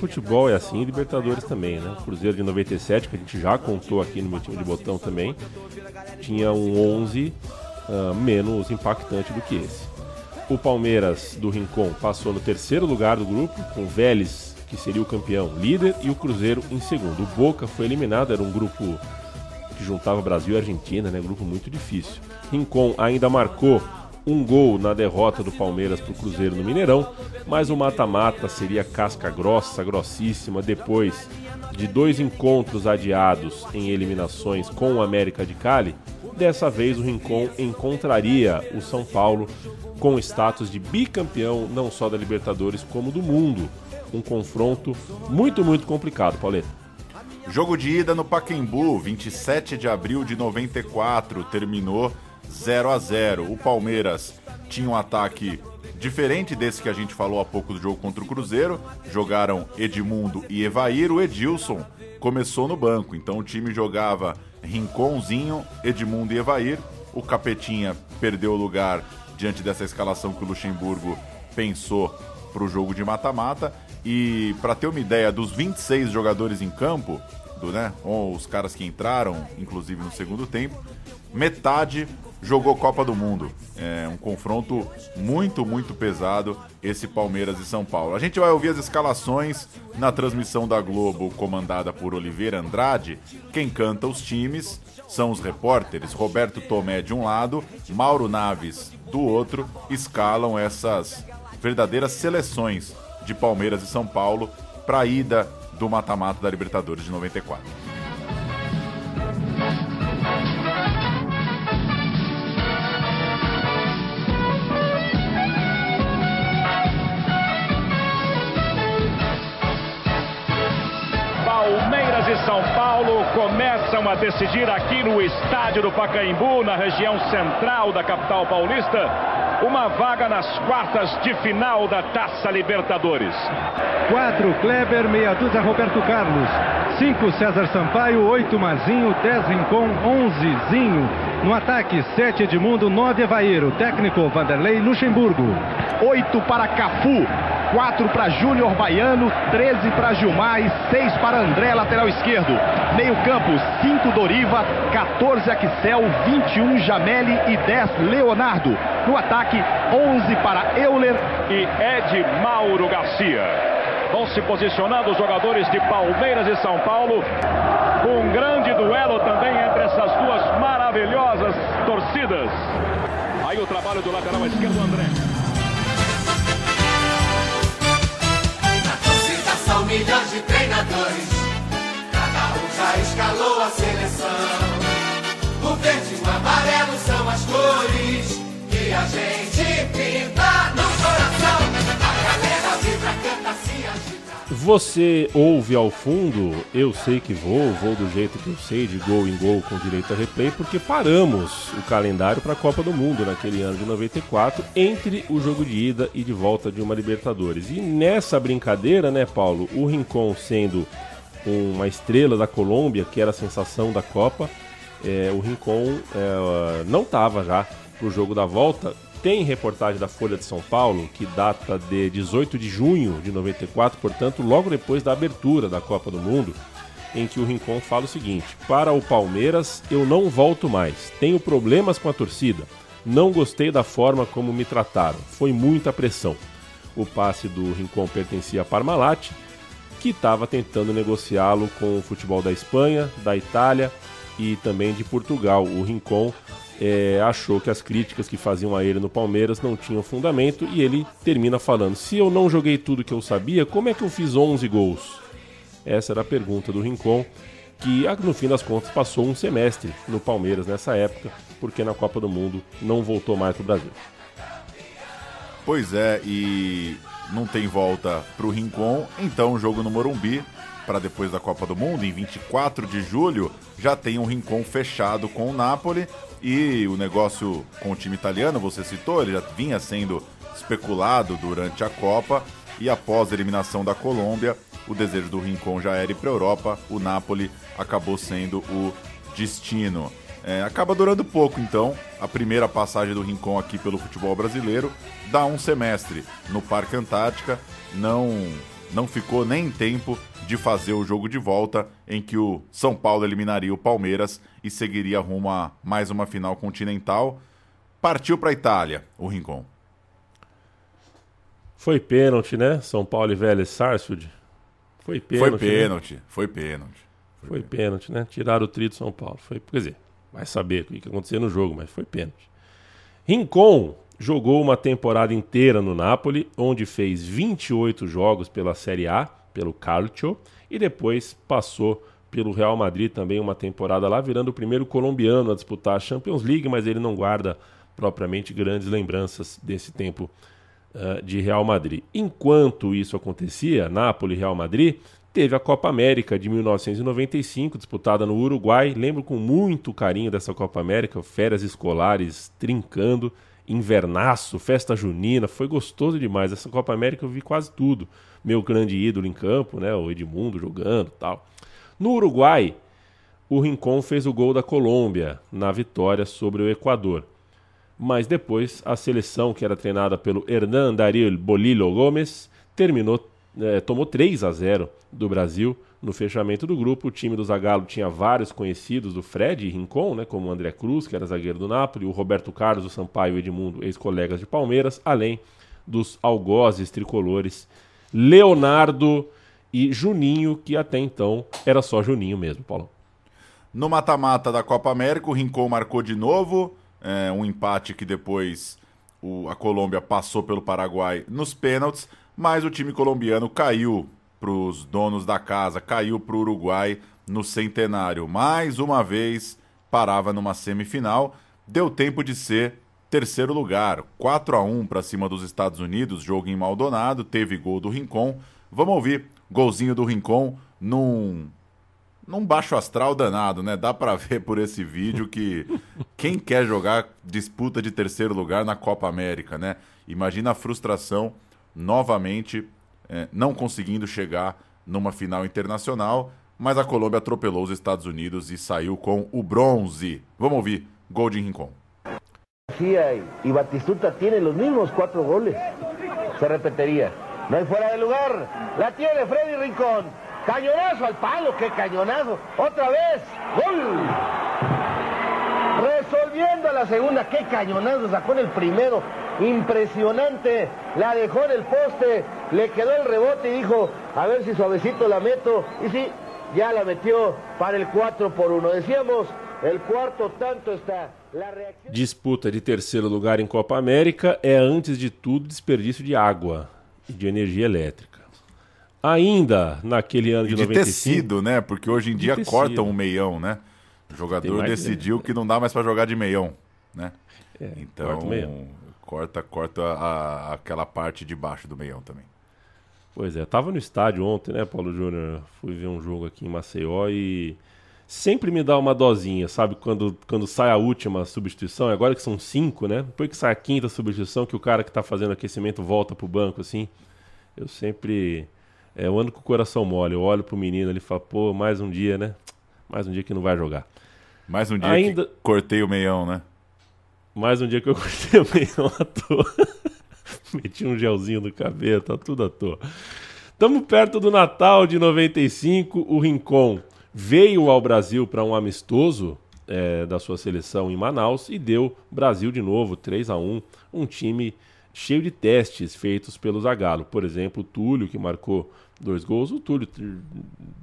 Futebol é assim, Libertadores também, né? O Cruzeiro de 97, que a gente já contou aqui no meu time de botão também, tinha um 11 ah, menos impactante do que esse. O Palmeiras do Rincon passou no terceiro lugar do grupo, com Vélez, que seria o campeão líder, e o Cruzeiro em segundo. O Boca foi eliminado, era um grupo que juntava Brasil e Argentina, né? Grupo muito difícil. Rincon ainda marcou um gol na derrota do Palmeiras para o Cruzeiro no Mineirão, mas o mata-mata seria casca grossa, grossíssima, depois de dois encontros adiados em eliminações com o América de Cali. Dessa vez o Rincon encontraria o São Paulo com status de bicampeão não só da Libertadores como do mundo. Um confronto muito, muito complicado, Pauleta. Jogo de ida no Pacaembu, 27 de abril de 94, terminou 0 a 0. O Palmeiras tinha um ataque diferente desse que a gente falou há pouco do jogo contra o Cruzeiro. Jogaram Edmundo e Evair. O Edilson começou no banco, então o time jogava Rinconzinho, Edmundo e Evair. O Capetinha perdeu o lugar diante dessa escalação que o Luxemburgo pensou para o jogo de mata-mata. E para ter uma ideia dos 26 jogadores em campo, do, né? Os caras que entraram, inclusive no segundo tempo, metade jogou Copa do Mundo. É um confronto muito, muito pesado esse Palmeiras e São Paulo. A gente vai ouvir as escalações na transmissão da Globo, comandada por Oliveira Andrade. Quem canta os times são os repórteres Roberto Tomé de um lado, Mauro Naves do outro, escalam essas verdadeiras seleções de Palmeiras e São Paulo para a ida do mata-mata da Libertadores de 94. Palmeiras e São Paulo começam a decidir aqui no estádio do Pacaembu, na região central da capital paulista, uma vaga nas quartas de final da Taça Libertadores. 4 Kleber, meia dúzia Roberto Carlos. 5 César Sampaio, 8 Mazinho, 10 Rincon, 11 Zinho. No ataque, 7 Edmundo, 9 Evaíro. Técnico Vanderlei Luxemburgo. 8 para Cafu, 4 para Júnior Baiano, 13 para Gilmar e 6 para André, lateral esquerdo. Meio campo, 5 Doriva, 14 Axel, 21 Jameli e 10 Leonardo. No ataque, 11 para Euler e Ed Mauro Garcia. Vão se posicionando os jogadores de Palmeiras e São Paulo. Um grande duelo também entre essas duas maravilhosas torcidas. Aí o trabalho do lateral esquerdo, André. Milhões de treinadores, cada um já escalou a seleção. O verde e o amarelo são as cores que a gente pinta no coração. Você ouve ao fundo, eu sei que vou, vou do jeito que eu sei, de gol em gol com direito a replay, porque paramos o calendário para a Copa do Mundo naquele ano de 94, entre o jogo de ida e de volta de uma Libertadores. E nessa brincadeira, né, Paulo, o Rincon sendo uma estrela da Colômbia, que era a sensação da Copa, é, o Rincon é, não estava já pro jogo da volta. Tem reportagem da Folha de São Paulo, que data de 18 de junho de 94, portanto, logo depois da abertura da Copa do Mundo, em que o Rincon fala o seguinte: Para o Palmeiras, eu não volto mais. Tenho problemas com a torcida. Não gostei da forma como me trataram. Foi muita pressão. O passe do Rincon pertencia a Parmalat, que estava tentando negociá-lo com o futebol da Espanha, da Itália e também de Portugal. O Rincon é, achou que as críticas que faziam a ele no Palmeiras não tinham fundamento e ele termina falando: se eu não joguei tudo que eu sabia, como é que eu fiz 11 gols? Essa era a pergunta do Rincon, que no fim das contas passou um semestre no Palmeiras nessa época, porque na Copa do Mundo não voltou mais para o Brasil. Pois é, e não tem volta para o Rincon, então jogo no Morumbi para depois da Copa do Mundo, em 24 de julho, já tem um Rincon fechado com o Napoli e o negócio com o time italiano, você citou, ele já vinha sendo especulado durante a Copa e após a eliminação da Colômbia, o desejo do Rincon já era ir para a Europa, o Napoli acabou sendo o destino. É, acaba durando pouco, então, a primeira passagem do Rincon aqui pelo futebol brasileiro, dá um semestre no Parque Antártica, não, não ficou nem tempo de fazer o jogo de volta, em que o São Paulo eliminaria o Palmeiras e seguiria rumo a mais uma final continental. Partiu para a Itália, o Rincon. Foi pênalti, né? São Paulo e Vélez Sarsfield. Foi pênalti. Foi pênalti, né? foi pênalti. Foi, foi pênalti, né? Tiraram o tri do São Paulo. Foi, quer dizer, vai saber o que ia acontecer no jogo, mas foi pênalti. Rincon jogou uma temporada inteira no Napoli, onde fez 28 jogos pela Série A, pelo Calcio, e depois passou pelo Real Madrid também uma temporada lá, virando o primeiro colombiano a disputar a Champions League, mas ele não guarda propriamente grandes lembranças desse tempo uh, de Real Madrid. Enquanto isso acontecia, Nápoles e Real Madrid, teve a Copa América de 1995, disputada no Uruguai. Lembro com muito carinho dessa Copa América, férias escolares trincando, invernaço, festa junina, foi gostoso demais. Essa Copa América eu vi quase tudo. Meu grande ídolo em campo, né, o Edmundo jogando tal. No Uruguai, o Rincon fez o gol da Colômbia na vitória sobre o Equador. Mas depois a seleção, que era treinada pelo Hernan Darío Bolillo Gomes, terminou, é, tomou 3 a 0 do Brasil No fechamento do grupo, o time do Zagallo tinha vários conhecidos do Fred e Rincon, né, como o André Cruz, que era zagueiro do Napoli, o Roberto Carlos, o Sampaio e o Edmundo, ex-colegas de Palmeiras, além dos algozes tricolores Leonardo e Juninho, que até então era só Juninho mesmo, Paulo. No mata-mata da Copa América, o Rincon marcou de novo, é, um empate que depois o- a Colômbia passou pelo Paraguai nos pênaltis, mas o time colombiano caiu para os donos da casa, caiu para o Uruguai no centenário. Mais uma vez, parava numa semifinal, deu tempo de ser terceiro lugar, 4 a 1 para cima dos Estados Unidos, jogo em Maldonado, teve gol do Rincon. Vamos ouvir, golzinho do Rincon num num baixo astral danado, né? Dá pra ver por esse vídeo que quem quer jogar disputa de terceiro lugar na Copa América, né? Imagina a frustração novamente eh, não conseguindo chegar numa final internacional, mas a Colômbia atropelou os Estados Unidos e saiu com o bronze. Vamos ouvir, gol de Rincon. Y Batistuta tienen los mismos cuatro goles. Se repetiría. No hay fuera de lugar. La tiene Freddy Rincón. Cañonazo al palo, qué cañonazo. Otra vez. Gol. Resolviendo la segunda, qué cañonazo sacó en el primero. Impresionante. La dejó en el poste. Le quedó el rebote y dijo, a ver si suavecito la meto. Y sí, ya la metió para el 4 por 1. Decíamos, el cuarto tanto está. Disputa de terceiro lugar em Copa América é, antes de tudo, desperdício de água e de energia elétrica. Ainda naquele ano E de, de 95... tecido, né? Porque hoje em dia tecido. cortam o meião, né? O jogador mais, decidiu que não dá mais pra jogar de meião, né? É, então, corta corta, corta a- aquela parte de baixo do meião também. Pois é, tava no estádio ontem, né, Paulo Júnior? Fui ver um jogo aqui em Maceió e sempre me dá uma dosinha, sabe? Quando, quando sai a última substituição, agora que são cinco, né? Depois que sai a quinta substituição, que o cara que tá fazendo aquecimento volta pro banco, assim. Eu sempre. É, eu ando com o coração mole. Eu olho pro menino ele fala, pô, mais um dia, né? Mais um dia que não vai jogar. Mais um dia Ainda... que cortei o meião, né? Mais um dia que eu cortei o meião à toa. Meti um gelzinho no cabelo, tá tudo à toa. Estamos perto do Natal de 95. O Rincon veio ao Brasil para um amistoso é, da sua seleção em Manaus e deu Brasil de novo, 3 a 1 Um time cheio de testes feitos pelo Zagallo. Por exemplo, o Túlio, que marcou dois gols. O Túlio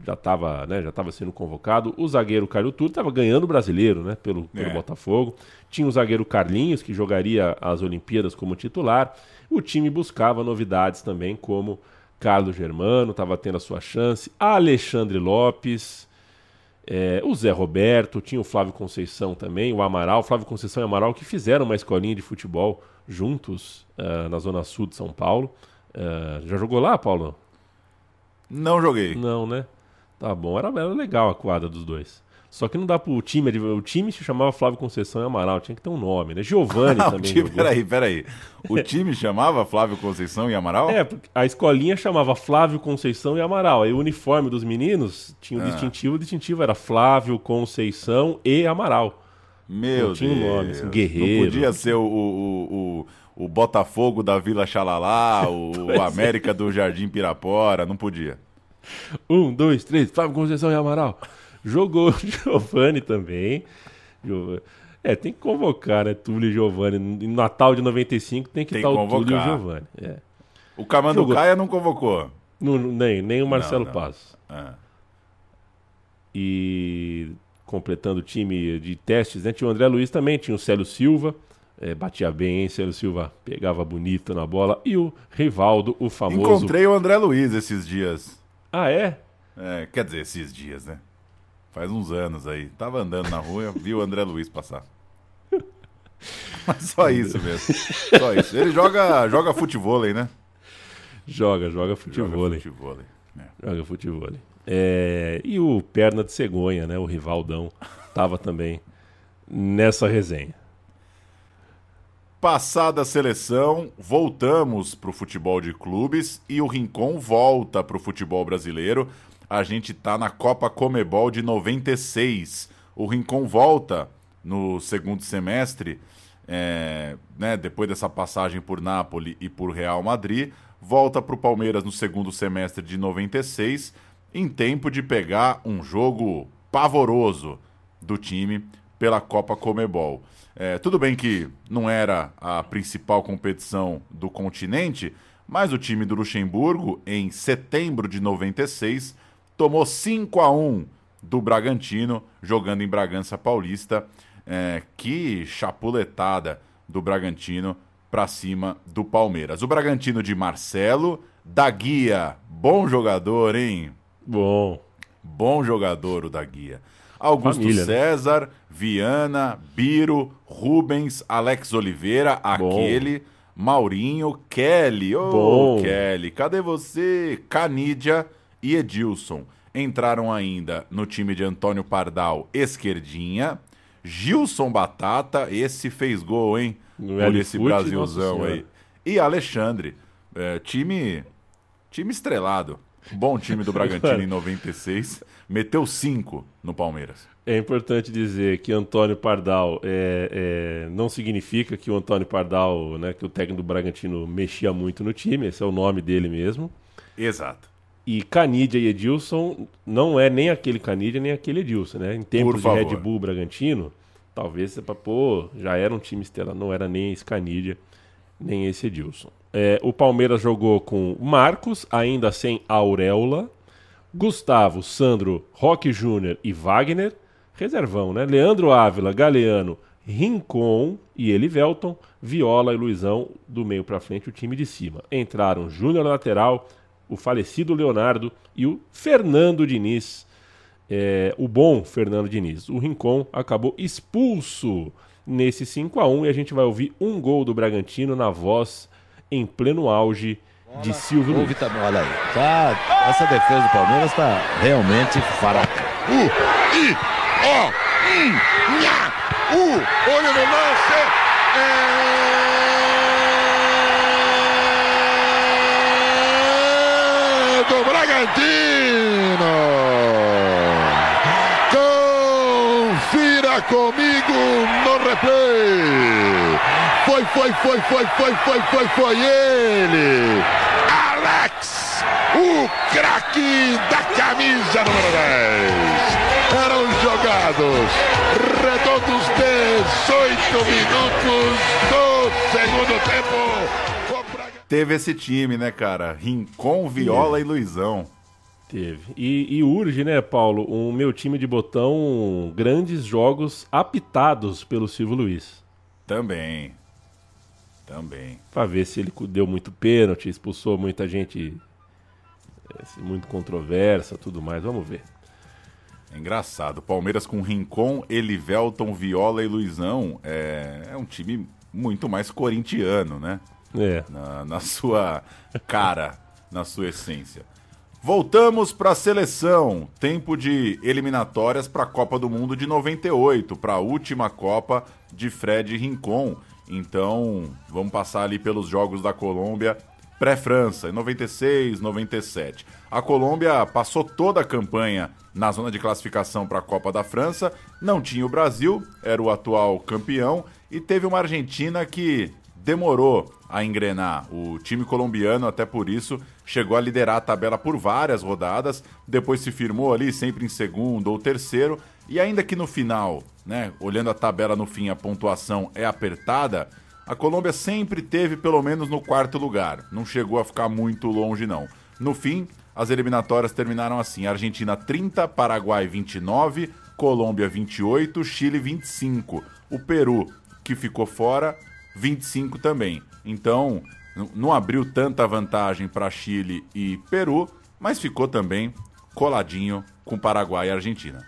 já estava né, já tava sendo convocado. O zagueiro Caio Túlio estava ganhando o brasileiro né, pelo, pelo É. Botafogo. Tinha o zagueiro Carlinhos, que jogaria as Olimpíadas como titular. O time buscava novidades também, como Carlos Germano, estava tendo a sua chance. Alexandre Lopes. É, o Zé Roberto, tinha o Flávio Conceição também, o Amaral, Flávio Conceição e Amaral, que fizeram uma escolinha de futebol juntos ah, na Zona Sul de São Paulo. Ah, já jogou lá, Paulo? Não joguei. Não, né? Tá bom, era, era legal a quadra dos dois. Só que não dá pro time. O time se chamava Flávio Conceição e Amaral, tinha que ter um nome, né? Giovanni Ah, o também. time, jogou. peraí, peraí. O time chamava Flávio Conceição e Amaral? É, porque a escolinha chamava Flávio Conceição e Amaral. Aí o uniforme dos meninos tinha o Ah. distintivo, o distintivo era Flávio Conceição e Amaral. Meu Não tinha um nome, assim, Deus. guerreiro. Não podia ser o, o, o, o Botafogo da Vila Xalalá, o Pois é. América do Jardim Pirapora, não podia. Um, dois, três, Flávio Conceição e Amaral. Jogou o Giovanni também. É, tem que convocar, né? Túlio e Giovanni. No Natal de 95 tem que estar que o Túlio e o. Giovanni. É. O Camanducaia não convocou. Não, nem, nem o Marcelo Não, não. Paz. É. E completando o time de testes, né? Tinha o André Luiz também, tinha o Célio Silva. é, batia bem, hein? Célio Silva pegava bonito na bola. E o Rivaldo, o famoso. Encontrei o André Luiz esses dias. Ah, é? É, quer dizer, esses dias, né? Faz uns anos aí. Tava andando na rua, vi o André Luiz passar. Mas só isso mesmo. Só isso. Ele joga, joga futevôlei, né? Joga, joga futebol. Joga futevôlei. Joga futebol. É, e o Perna de Cegonha, né? O Rivaldão, tava também nessa resenha. Passada a seleção, voltamos para o futebol de clubes e o Rincon volta para o futebol brasileiro. A gente tá na Copa Comebol de 96. O Rincon volta no segundo semestre, é, né, depois dessa passagem por Nápoles e por Real Madrid, volta para o Palmeiras no segundo semestre de 96. em tempo de pegar um jogo pavoroso do time pela Copa Comebol. É, tudo bem que não era a principal competição do continente, mas o time do Luxemburgo, em setembro de 96, tomou 5 a 1 do Bragantino, jogando em Bragança Paulista. É, que chapuletada do Bragantino para cima do Palmeiras. O Bragantino de Marcelo, da Guia, bom jogador, hein? Bom. Bom jogador o da Guia. Augusto Família, né? César, Viana, Biro, Rubens, Alex Oliveira, aquele, Maurinho, Kelly. Ô, Bom. Kelly, cadê você? Canídia e Edilson. Entraram ainda no time de Antônio Pardal, esquerdinha. Gilson Batata, esse fez gol, hein? No Por esse Fute, Brasilzão aí. E Alexandre, é, time, time estrelado. Bom time do Bragantino em 96. Meteu cinco no Palmeiras. É importante dizer que Antônio Pardal é, é, não significa que o Antônio Pardal, né, que o técnico do Bragantino mexia muito no time, esse é o nome dele mesmo. Exato. E Canidia e Edilson não é nem aquele Canidia nem aquele Edilson, né? Em tempos de. Red Bull Bragantino, talvez você fala, pô, já era um time estelar, não era nem esse Canidia, nem esse Edilson. É, o Palmeiras jogou com Marcos, ainda sem Auréola, Gustavo, Sandro, Roque Júnior e Wagner, reservão, né? Leandro Ávila, Galeano, Rincon e Elivelton, Viola e Luizão do meio para frente, o time de cima. Entraram Júnior na lateral, o falecido Leonardo e o Fernando Diniz, é, o bom Fernando Diniz. O Rincon acabou expulso nesse 5 a 1 e a gente vai ouvir um gol do Bragantino na voz em pleno auge de Silvio Luiz. Também, olha aí. Tá, essa defesa do Palmeiras está realmente fraca. Uh, i, ó, hum, nha, uh, olho no lance. É do Bragantino. Confira comigo no replay. Foi, foi, foi, foi, foi, foi, foi, foi ele. Alex, o craque da camisa número 10. Eram jogados redondos 18 minutos do segundo tempo. Teve esse time, né, cara? Rincon, Viola e Luizão. Teve. E, e urge, né, Paulo, o meu time de botão, grandes jogos apitados pelo Silvio Luiz. Também. Também. Pra ver se ele deu muito pênalti, expulsou muita gente, é, muito controversa, tudo mais. Vamos ver. É engraçado. Palmeiras com Rincon, Elivelton, Viola e Luizão é, é um time muito mais corintiano, né? É. Na, na sua cara, na sua essência. Voltamos para a seleção. Tempo de eliminatórias para a Copa do Mundo de 98, para a última Copa de Fred Rincon. Então, vamos passar ali pelos jogos da Colômbia pré-França, em 96, 97. A Colômbia passou toda a campanha na zona de classificação para a Copa da França, não tinha o Brasil, era o atual campeão, e teve uma Argentina que demorou a engrenar. O time colombiano, até por isso, chegou a liderar a tabela por várias rodadas, depois se firmou ali sempre em segundo ou terceiro, e ainda que no final, né, olhando a tabela no fim, a pontuação é apertada, a Colômbia sempre teve pelo menos no quarto lugar, não chegou a ficar muito longe não. No fim, as eliminatórias terminaram assim: Argentina 30, Paraguai 29, Colômbia 28, Chile 25. O Peru, que ficou fora, 25 também. Então, não abriu tanta vantagem para Chile e Peru, mas ficou também coladinho com Paraguai e Argentina.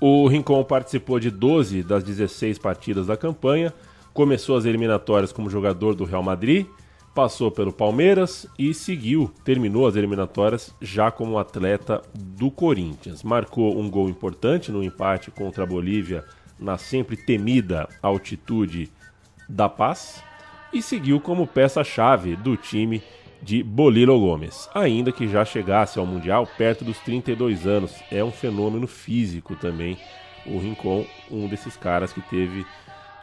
O Rincon participou de 12 das 16 partidas da campanha, começou as eliminatórias como jogador do Real Madrid, passou pelo Palmeiras e seguiu, terminou as eliminatórias já como atleta do Corinthians. Marcou um gol importante no empate contra a Bolívia na sempre temida altitude da Paz e seguiu como peça-chave do time de Bolilo Gomes, ainda que já chegasse ao Mundial perto dos 32 anos. É um fenômeno físico também, o Rincon, um desses caras que teve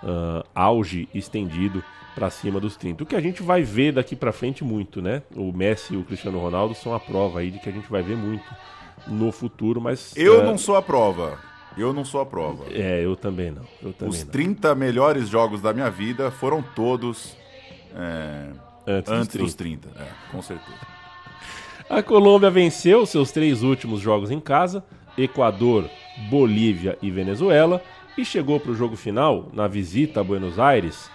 ah, auge estendido para cima dos 30. O que a gente vai ver daqui para frente muito, né? O Messi e o Cristiano Ronaldo são a prova aí de que a gente vai ver muito no futuro, mas Eu é, não sou a prova. Eu não sou a prova. É, eu também não. Eu também Os não. 30 melhores jogos da minha vida foram todos é, Antes dos antes dos 30. É, com certeza. A Colômbia venceu seus três últimos jogos em casa, Equador, Bolívia e Venezuela, e chegou para o jogo final, na visita a Buenos Aires,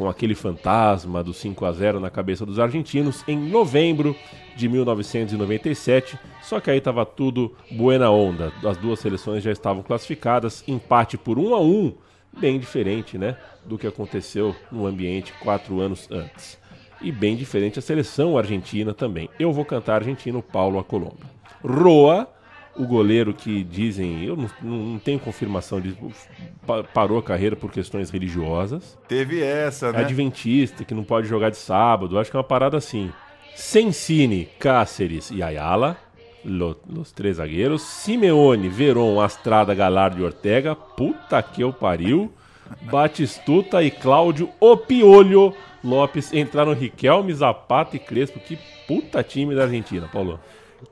com aquele fantasma do 5 a 0 na cabeça dos argentinos, em novembro de 1997. Só que aí estava tudo buena onda. As duas seleções já estavam classificadas, empate por 1 a 1, bem diferente, né, do que aconteceu no ambiente quatro anos antes e bem diferente a seleção argentina também. Eu vou cantar argentino, Paulo a Colômbia. Roa, o goleiro que dizem, eu não, não- tenho confirmação disso, pa- parou a carreira por questões religiosas. Teve essa, né? Adventista, que não pode jogar de sábado, acho que é uma parada assim. Sensini, Cáceres e Ayala, lo- os três zagueiros. Simeone, Veron, Astrada, Galardo e Ortega, puta que eu pariu. Batistuta e Cláudio Opiolho Lopes entraram Riquelme, Zapata e Crespo. Que puta time da Argentina, Paulo.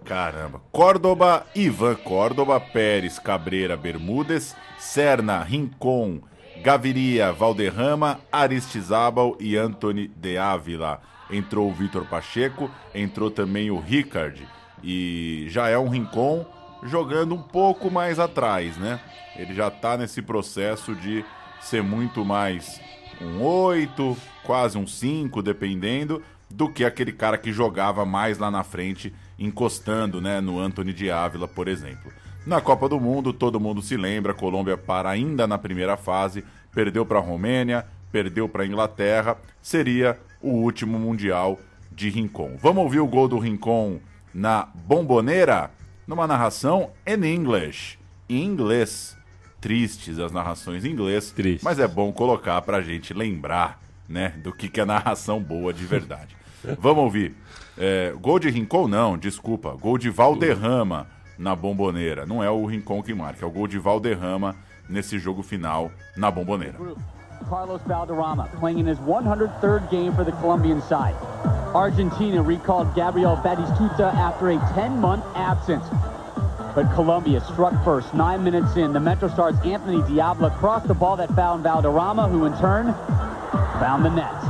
Caramba. Córdoba, Ivan Córdoba, Pérez, Cabreira, Bermudes, Serna, Rincon, Gaviria, Valderrama, Aristizábal e Anthony de Ávila. Entrou o Vitor Pacheco, entrou também o Ricard. E já é um Rincon jogando um pouco mais atrás, né? Ele já tá nesse processo de ser muito mais um 8, quase um 5, dependendo, do que aquele cara que jogava mais lá na frente, encostando né, no Anthony de Ávila, por exemplo. Na Copa do Mundo, todo mundo se lembra, a Colômbia para ainda na primeira fase, perdeu para a Romênia, perdeu para a Inglaterra, seria o último Mundial de Rincon. Vamos ouvir o gol do Rincon na Bomboneira, numa narração em English, em inglês. Tristes as narrações em inglês, mas é bom colocar pra gente lembrar, né, do que, que é narração boa de verdade. Vamos ouvir. É, gol de Rincon, não, desculpa. Gol de Valderrama na Bomboneira. Não é o Rincon que marca, é o gol de Valderrama nesse jogo final na Bomboneira. Carlos Valderrama playing in his 103rd game for the Colombian side. Argentina recalled Gabriel Batistuta after a 10-month absence. But Colombia struck first, nine minutes in. The Metro Stars' Anthony Diablo crossed the ball that found Valderrama, who in turn found the net.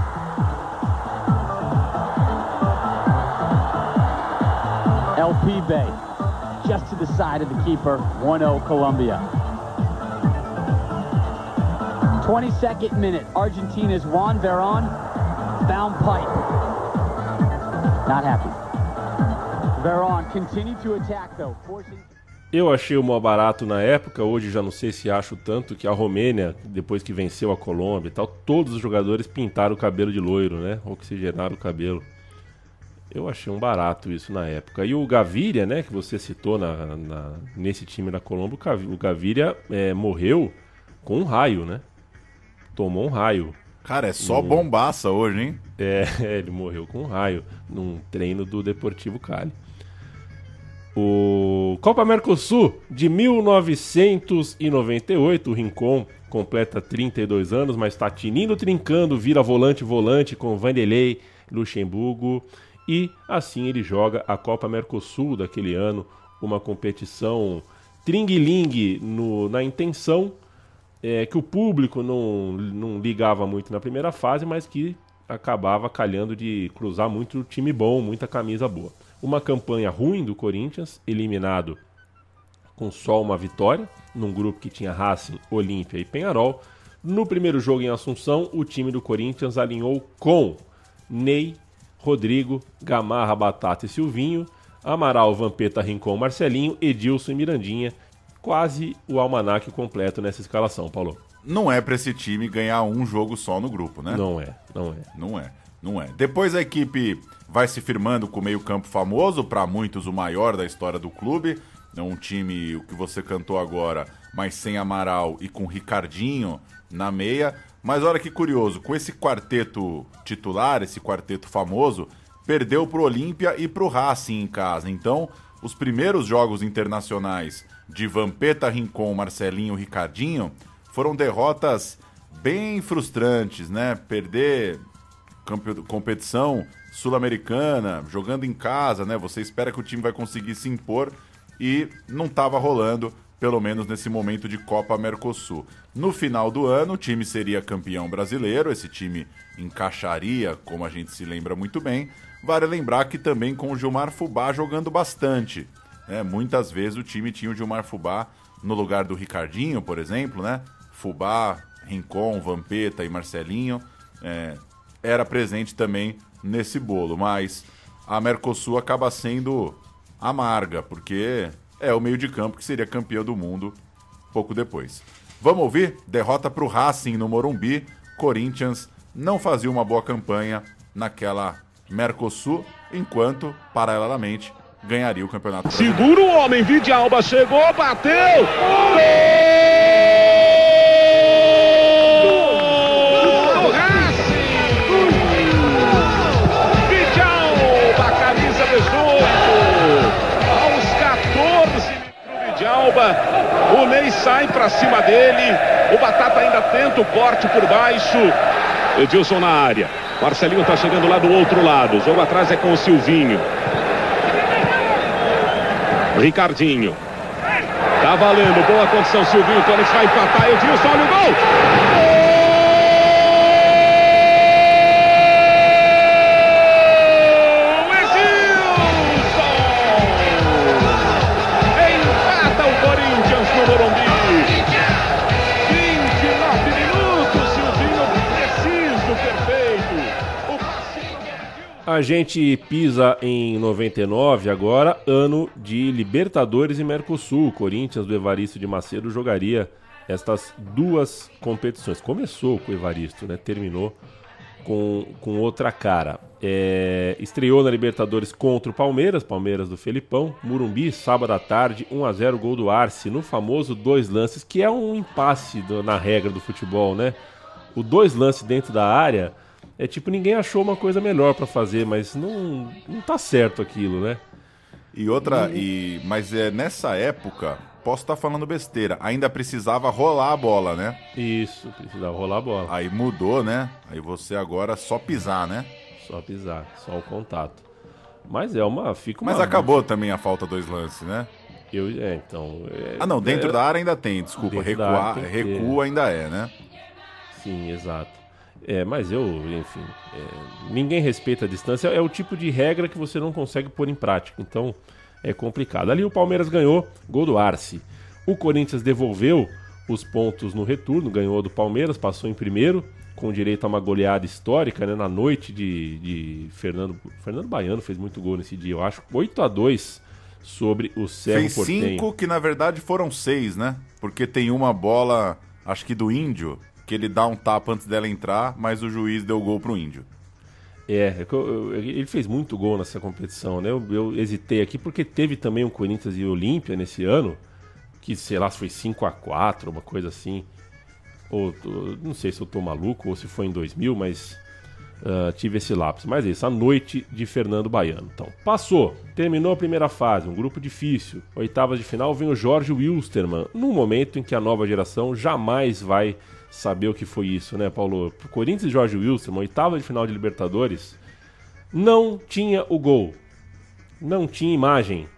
LP Bay, just to the side of the keeper, 1-0 Colombia. 22nd minute, Argentina's Juan Veron found pipe. Not happy. Veron continued to attack though, forcing Eu achei o maior barato na época, hoje já não sei se acho tanto, que a Romênia, depois que venceu a Colômbia e tal, todos os jogadores pintaram o cabelo de loiro, né? Oxigenaram o cabelo. Eu achei um barato isso na época. E o Gaviria, né, que você citou na, na- nesse time da Colômbia, o Gavi- o Gaviria é, morreu com um raio, né? Tomou um raio. Cara, é só No- bombaça hoje, hein? É, ele morreu com um raio num treino do Deportivo Cali. O Copa Mercosul de 1998, o Rincon completa 32 anos, mas está tinindo, trincando, vira volante-volante com Vanderlei, Luxemburgo e assim ele joga a Copa Mercosul daquele ano, uma competição tringue-lingue na intenção é, que o público não, não ligava muito na primeira fase, mas que acabava calhando de cruzar muito time bom, muita camisa boa. Uma campanha ruim do Corinthians, eliminado com só uma vitória, num grupo que tinha Racing, Olímpia e Penharol. No primeiro jogo em Assunção, o time do Corinthians alinhou com Ney, Rodrigo, Gamarra, Batata e Silvinho, Amaral, Vampeta, Rincon, Marcelinho, Edilson e Mirandinha. Quase o almanaque completo nessa escalação, Paulo. Não é pra esse time ganhar um jogo só no grupo, né? Não é, não é. Não é, não é. Depois a equipe vai se firmando com o meio-campo famoso, para muitos o maior da história do clube. É um time, o que você cantou agora, mas sem Amaral e com Ricardinho na meia. Mas olha que curioso, com esse quarteto titular, esse quarteto famoso, perdeu pro Olímpia e pro Racing em casa. Então, os primeiros jogos internacionais de Vampeta, Rincon, Marcelinho, Ricardinho foram derrotas bem frustrantes, né? Perder competição sul-americana, jogando em casa, né? Você espera que o time vai conseguir se impor e não estava rolando, pelo menos nesse momento de Copa Mercosul. No final do ano, o time seria campeão brasileiro, esse time encaixaria, como a gente se lembra muito bem. Vale lembrar que também com o Gilmar Fubá jogando bastante. né? muitas vezes o time tinha o Gilmar Fubá no lugar do Ricardinho, por exemplo, né? Fubá, Rincon, Vampeta e Marcelinho. é, era presente também nesse bolo, mas a Mercosul acaba sendo amarga, porque é o meio de campo que seria campeão do mundo pouco depois. Vamos ouvir? Derrota para o Racing no Morumbi. Corinthians não fazia uma boa campanha naquela Mercosul, enquanto, paralelamente, ganharia o campeonato. Segura o homem, Vide Alba chegou, bateu! Gol sai pra cima dele, o Batata ainda tenta o corte por baixo. Edilson na área. Marcelinho tá chegando lá do outro lado. O jogo atrás é com o Silvinho. Ricardinho. Tá valendo, boa condição, Silvinho. Corinthians vai empatar. Edilson, olha o! Gol! A gente pisa em 99 agora, ano de Libertadores e Mercosul. Corinthians do Evaristo de Macedo jogaria estas duas competições. Começou com o Evaristo, né? Terminou com, com outra cara. É, estreou na Libertadores contra o Palmeiras, Palmeiras do Felipão, Murumbi, sábado à tarde, 1 a 0 gol do Arce, no famoso dois lances, que é um impasse do- na regra do futebol, né? O dois lances dentro da área é tipo ninguém achou uma coisa melhor pra fazer, mas não, não tá certo aquilo, né? E outra, e mas é nessa época, posso estar falando besteira, ainda precisava rolar a bola, né? Isso, precisava rolar a bola. Aí mudou, né? Aí você agora só pisar, né? Só pisar, só o contato. Mas é uma. Fica uma Mas acabou também a falta dois lances, né? Eu, é, então. é- Ah, não, dentro é- da área ainda tem, desculpa. Recuar, tem que ter. recuo ainda é, né? Sim, exato. É, mas eu, enfim, é, ninguém respeita a distância. É o tipo de regra que você não consegue pôr em prática. Então é complicado. Ali o Palmeiras ganhou, gol do Arce. O Corinthians devolveu os pontos no retorno, ganhou do Palmeiras, passou em primeiro, com direito a uma goleada histórica, né? Na noite de, de Fernando. Fernando Baiano fez muito gol nesse dia, eu acho. 8 a 2 sobre o Cerro Fez Porteño. cinco, que na verdade foram seis, né? Porque tem uma bola, acho que do Índio, que ele dá um tapa antes dela entrar, mas o juiz deu gol pro Índio. É, é eu- eu- ele fez muito gol nessa competição, né? Eu, eu hesitei aqui porque teve também o Corinthians e Olímpia nesse ano, que sei lá foi 5 a 4 uma coisa assim. Ou não sei se eu tô maluco ou se foi em 2000, mas ah, tive esse lápis. Mas é isso, a noite de Fernando Baiano. Então, passou, terminou a primeira fase, um grupo difícil. Oitavas de final vem o Jorge Wilstermann, num momento em que a nova geração jamais vai saber o que foi isso, né, Paulo? Corinthians e Jorge Wilstermann, oitava de final de Libertadores, não tinha o gol. Não tinha imagem.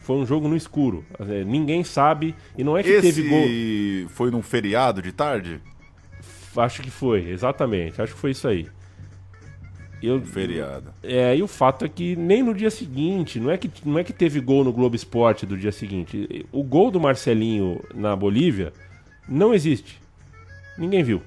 Foi um jogo no escuro. É, Ninguém sabe. E não é que Esse teve gol. foi num feriado de tarde? Acho que foi, exatamente. Acho que foi isso aí. Eu, Feriado. É, e o fato é que nem no dia seguinte, não é que, não é que teve gol no Globo Esporte do dia seguinte. O gol do Marcelinho na Bolívia não existe. Ninguém viu.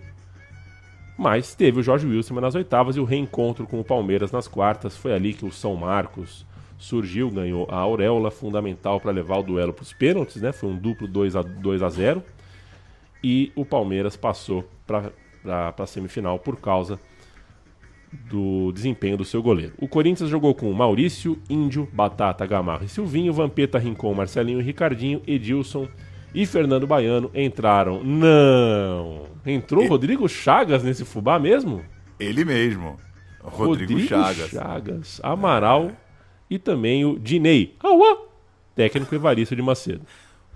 Mas teve o Jorge Wilson nas oitavas e o reencontro com o Palmeiras nas quartas. Foi ali que o São Marcos surgiu, ganhou a auréola fundamental para levar o duelo para os pênaltis, né? Foi um duplo 2 a 2 a 0 e o Palmeiras passou para a semifinal por causa do desempenho do seu goleiro. O Corinthians jogou com Maurício, Índio, Batata, Gamarra e Silvinho, Vampeta, Rincon, Marcelinho, Ricardinho, Edilson e Fernando Baiano entraram. Não! Entrou Rodrigo Chagas nesse fubá mesmo? Ele mesmo. Rodrigo, Chagas. Chagas, Amaral e também o Dinei. Auá! Técnico Evaristo de Macedo.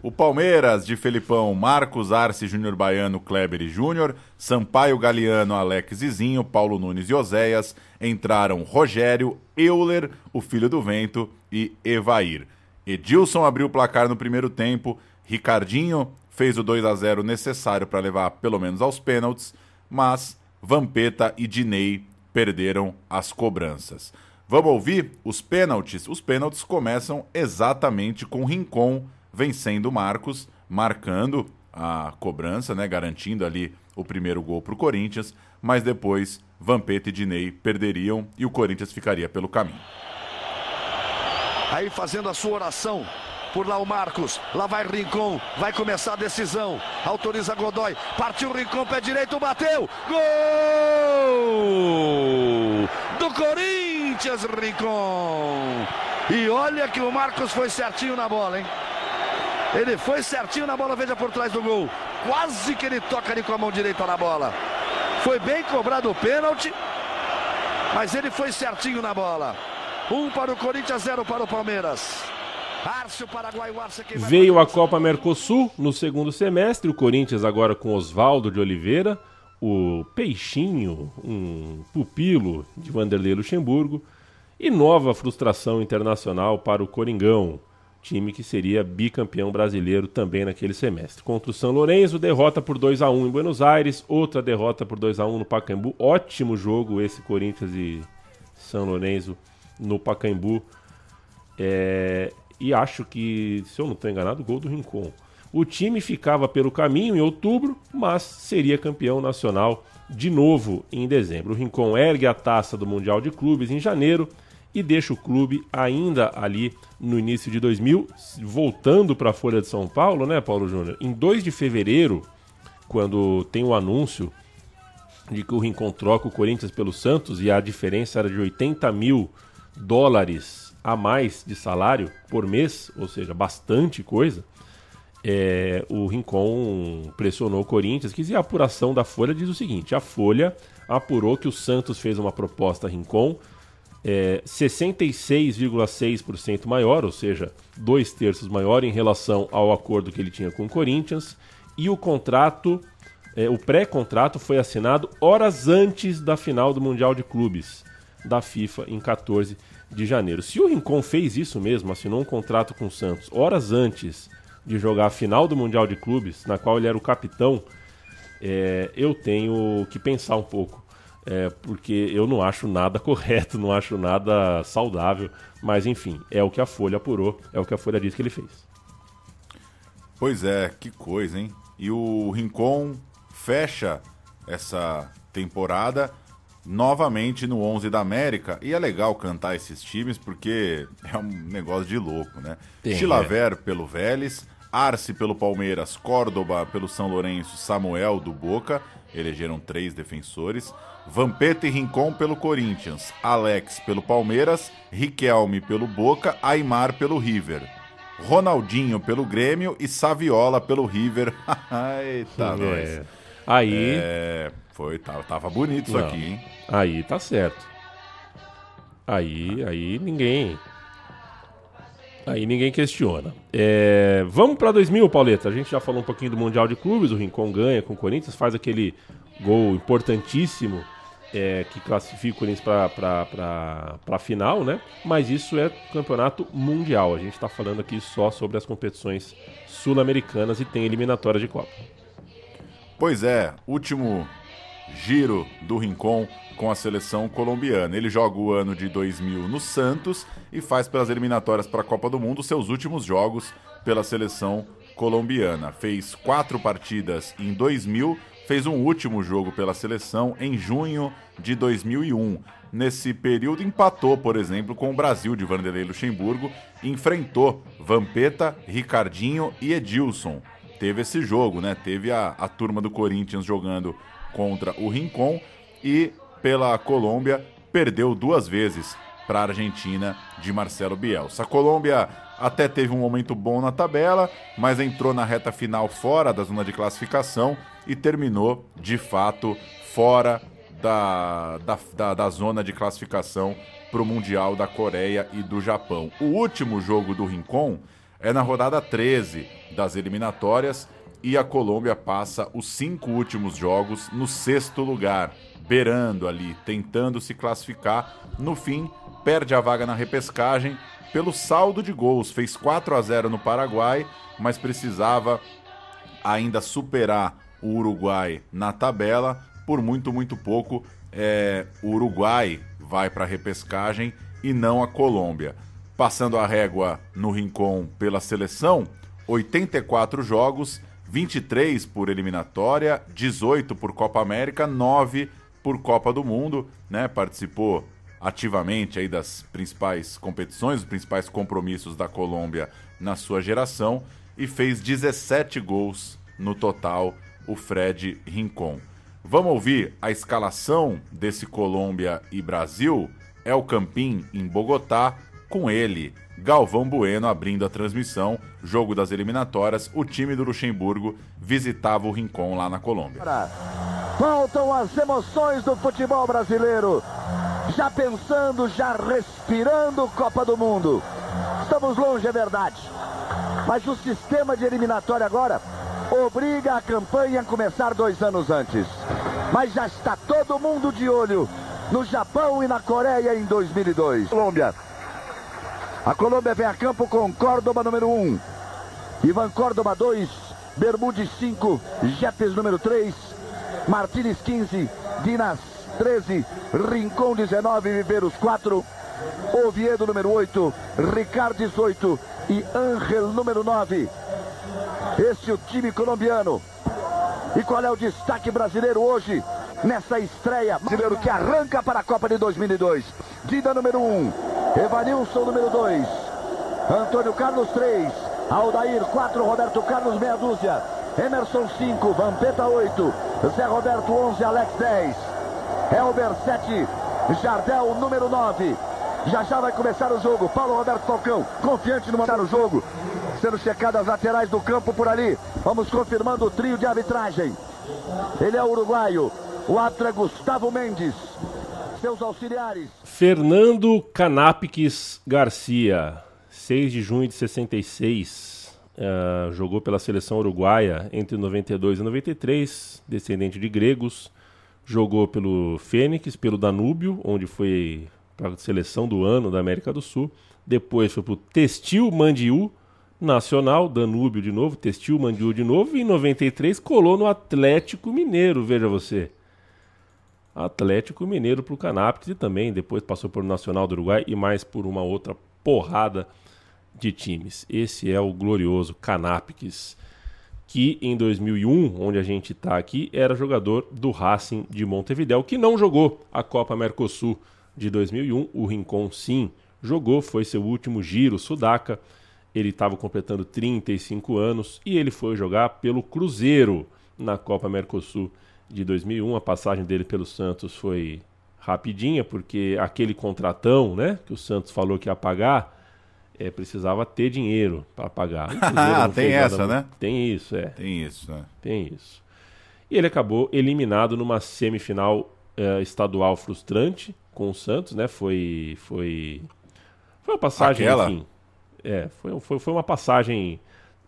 O Palmeiras de Felipão, Marcos Arce Júnior Baiano, Kleber e Júnior, Sampaio Galeano, Alex Zizinho, Paulo Nunes e Oséias, entraram Rogério, Euler, o filho do vento e Evair. Edilson abriu o placar no primeiro tempo, Ricardinho fez o 2 a 0 necessário para levar pelo menos aos pênaltis, mas Vampeta e Dinei perderam as cobranças. Vamos ouvir os pênaltis? Os pênaltis começam exatamente com Rincon vencendo Marcos, marcando a cobrança, né, garantindo ali o primeiro gol para o Corinthians, mas depois Vampeta e Dinei perderiam e o Corinthians ficaria pelo caminho. Aí fazendo a sua oração. Por lá o Marcos, lá vai Rincon, vai começar a decisão. Autoriza Godoy, partiu Rincon, pé direito, bateu. Gol! Do Corinthians, Rincon. E olha que o Marcos foi certinho na bola, hein? Ele foi certinho na bola, veja por trás do gol. Quase que ele toca ali com a mão direita na bola. Foi bem cobrado o pênalti, mas ele foi certinho na bola. Um para o Corinthians, zero para o Palmeiras. Veio a Copa Mercosul no segundo semestre, o Corinthians agora com Oswaldo de Oliveira, o Peixinho, um pupilo de Vanderlei Luxemburgo, e nova frustração internacional para o Coringão, time que seria bicampeão brasileiro também naquele semestre. Contra o São Lourenço, derrota por 2 a 1 em Buenos Aires, outra derrota por 2 a 1 no Pacaembu. Ótimo jogo esse Corinthians e São Lourenço no Pacaembu. É, e acho que, se eu não estou enganado, gol do Rincon. O time ficava pelo caminho em outubro, mas seria campeão nacional de novo em dezembro. O Rincon ergue a taça do Mundial de Clubes em janeiro e deixa o clube ainda ali no início de 2000, voltando para a Folha de São Paulo, né, Paulo Júnior? Em 2 de fevereiro, quando tem o anúncio de que o Rincon troca o Corinthians pelo Santos e a diferença era de 80 mil dólares a mais de salário por mês, ou seja, bastante coisa, é, o Rincon pressionou o Corinthians, que a apuração da Folha diz o seguinte: a Folha apurou que o Santos fez uma proposta a Rincon é, 66,6% maior, ou seja, dois terços maior em relação ao acordo que ele tinha com o Corinthians, e o contrato, é, o pré-contrato foi assinado horas antes da final do Mundial de Clubes da FIFA em 14 de janeiro. Se o Rincon fez isso mesmo, assinou um contrato com o Santos horas antes de jogar a final do Mundial de Clubes, na qual ele era o capitão, é, eu tenho que pensar um pouco é, porque eu não acho nada correto, não acho nada saudável, mas enfim, é o que a Folha apurou, é o que a Folha diz que ele fez. Pois é, que coisa, hein? E o Rincon fecha essa temporada novamente no 11 da América. E é legal cantar esses times porque é um negócio de louco, né? Tem, Chilaver pelo Vélez, Arce pelo Palmeiras, Córdoba pelo São Lourenço, Samuel do Boca, elegeram três defensores. Vampeta e Rincon pelo Corinthians, Alex pelo Palmeiras, Riquelme pelo Boca, Aymar pelo River. Ronaldinho pelo Grêmio e Saviola pelo River. Eita, É. nós. Aí- É, foi, tava, tava bonito isso Não, aqui, hein? Aí tá certo. Aí, aí ninguém. Aí ninguém questiona. É, vamos para 2000, Pauleta. A gente já falou um pouquinho do Mundial de Clubes. O Rincon ganha com o Corinthians, faz aquele gol importantíssimo é, que classifica o Corinthians para a final, né? Mas isso é campeonato mundial. A gente está falando aqui só sobre as competições sul-americanas e tem eliminatória de Copa. Pois é, último giro do Rincon com a seleção colombiana. Ele joga o ano de 2000 no Santos e faz pelas eliminatórias para a Copa do Mundo seus últimos jogos pela seleção colombiana. Fez quatro partidas em 2000, fez um último jogo pela seleção em junho de 2001. Nesse período empatou, por exemplo, com o Brasil de Vanderlei Luxemburgo, enfrentou Vampeta, Ricardinho e Edilson teve esse jogo, né? Teve a, a turma do Corinthians jogando contra o Rincon e pela Colômbia perdeu duas vezes para a Argentina de Marcelo Bielsa. A Colômbia até teve um momento bom na tabela, mas entrou na reta final fora da zona de classificação e terminou de fato fora da, da, da, da zona de classificação para o Mundial da Coreia e do Japão. O último jogo do Rincon é na rodada 13 das eliminatórias e a Colômbia passa os cinco últimos jogos no sexto lugar, beirando ali, tentando se classificar. No fim, perde a vaga na repescagem pelo saldo de gols. Fez 4 a 0 no Paraguai, mas precisava ainda superar o Uruguai na tabela. Por muito, muito pouco, é, o Uruguai vai para a repescagem e não a Colômbia. Passando a régua no Rincon pela seleção, 84 jogos, 23 por eliminatória, 18 por Copa América, 9 por Copa do Mundo, né? Participou ativamente aí das principais competições, os principais compromissos da Colômbia na sua geração e fez 17 gols no total o Fred Rincon. Vamos ouvir a escalação desse Colômbia e Brasil? É o Campim em Bogotá, com ele, Galvão Bueno abrindo a transmissão, jogo das eliminatórias, o time do Luxemburgo visitava o Rincon lá na Colômbia. Faltam as emoções do futebol brasileiro. Já pensando, já respirando Copa do Mundo. Estamos longe, é verdade. Mas o sistema de eliminatória agora obriga a campanha a começar dois anos antes. Mas já está todo mundo de olho no Japão e na Coreia em 2002. Colômbia. A Colômbia vem a campo com Córdoba número 1, Ivan Córdoba 2, Bermudes 5, Jepes número 3, Martínez 15, Dinas 13, Rincon 19, Viveiros 4, Oviedo número 8, Ricardo 18 e Ángel número 9. Este é o time colombiano. E qual é o destaque brasileiro hoje? Nessa estreia brasileiro que arranca para a Copa de 2002. Dida número 1, Evanilson número 2, Antônio Carlos 3, Aldair 4, Roberto Carlos meia dúzia, Emerson 5, Vampeta 8, Zé Roberto 11, Alex 10, Elber 7, Jardel número 9. Já já vai começar o jogo. Paulo Roberto Falcão, confiante no mandar o jogo. Sendo checadas as laterais do campo por ali. Vamos confirmando o trio de arbitragem. Ele é uruguaio. O árbitro é Gustavo Mendes. Seus auxiliares. Fernando Canapques Garcia, 6 de junho de 66. Uh, jogou pela seleção uruguaia entre 92 e 93, descendente de gregos. Jogou pelo Fênix, pelo Danúbio, onde foi para a seleção do ano da América do Sul. Depois foi para o Textil Mandiú Nacional, Danúbio de novo, Textil Mandiú de novo. E em 93 colou no Atlético Mineiro, veja você. Atlético Mineiro para o Canapes e também depois passou por Nacional do Uruguai e mais por uma outra porrada de times. Esse é o glorioso Canapes, que em 2001, onde a gente está aqui, era jogador do Racing de Montevideo, que não jogou a Copa Mercosul de 2001. O Rincon sim jogou, foi seu último giro sudaca. Ele estava completando 35 anos e ele foi jogar pelo Cruzeiro na Copa Mercosul de 2001. A passagem dele pelo Santos foi rapidinha, porque aquele contratão né, que o Santos falou que ia pagar, é, precisava ter dinheiro para pagar. Ah, tem essa, né? Tem isso, é. Tem isso, né? Tem isso. E ele acabou eliminado numa semifinal é, estadual frustrante com o Santos, né? Foi, foi, foi uma passagem, Aquela? enfim. É, foi, foi, foi uma passagem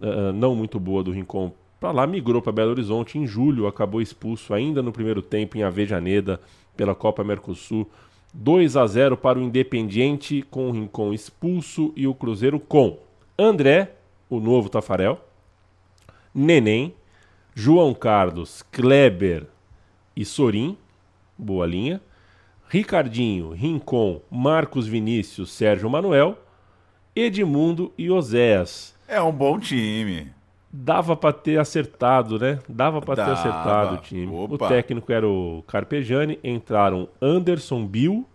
uh, não muito boa do Rincon para lá, migrou para Belo Horizonte em julho, acabou expulso ainda no primeiro tempo em Avejaneda pela Copa Mercosul. 2 a 0 para o Independiente, com o Rincon expulso e o Cruzeiro com André, o novo Tafarel, Neném, João Carlos, Kleber e Sorim, boa linha, Ricardinho, Rincon, Marcos Vinícius, Sérgio Manuel, Edmundo e Oséias. É um bom time. Dava para ter acertado, né? Dava para ter acertado o time. Opa. O técnico era o Carpegiani, entraram Anderson Bill,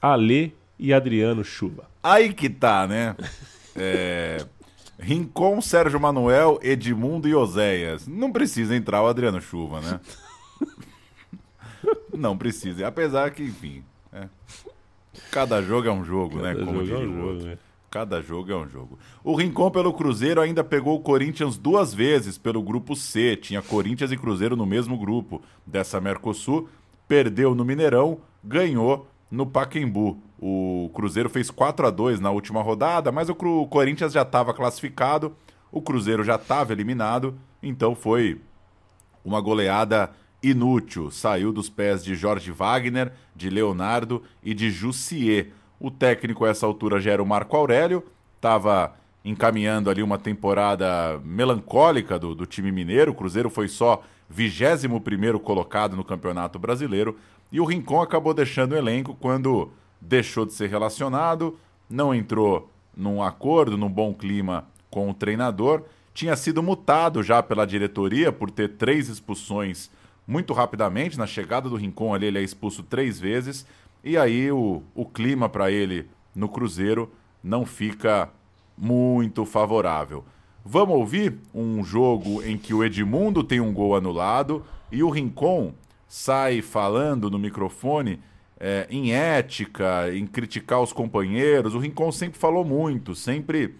Ale e Adriano Chuva. Aí que tá, né? É... Rincon, Sérgio Manuel, Edmundo e Oséias. Não precisa entrar o Adriano Chuva, né? Não precisa. Apesar que, enfim. é. Cada jogo é um jogo, né? Cada Como jogo é um jogo, né? Cada jogo é um jogo. O Rincon pelo Cruzeiro ainda pegou o Corinthians duas vezes pelo grupo C. Tinha Corinthians e Cruzeiro no mesmo grupo dessa Mercosul. Perdeu no Mineirão, ganhou no Paquembu. O Cruzeiro fez 4 a 2 na última rodada, mas o Corinthians já estava classificado, o Cruzeiro já estava eliminado, então foi uma goleada inútil. Saiu dos pés de Jorge Wagner, de Leonardo e de Jussier. O técnico a essa altura já era o Marco Aurélio, estava encaminhando ali uma temporada melancólica do, do time mineiro. O Cruzeiro foi só 21 colocado no Campeonato Brasileiro e o Rincon acabou deixando o elenco quando deixou de ser relacionado, não entrou num acordo, num bom clima com o treinador. Tinha sido mutado já pela diretoria por ter três expulsões muito rapidamente. Na chegada do Rincon ali, ele é expulso três vezes. E aí o, o clima para ele no Cruzeiro não fica muito favorável. Vamos ouvir um jogo em que o Edmundo tem um gol anulado e o Rincon sai falando no microfone é, em ética, em criticar os companheiros. O Rincon sempre falou muito, sempre,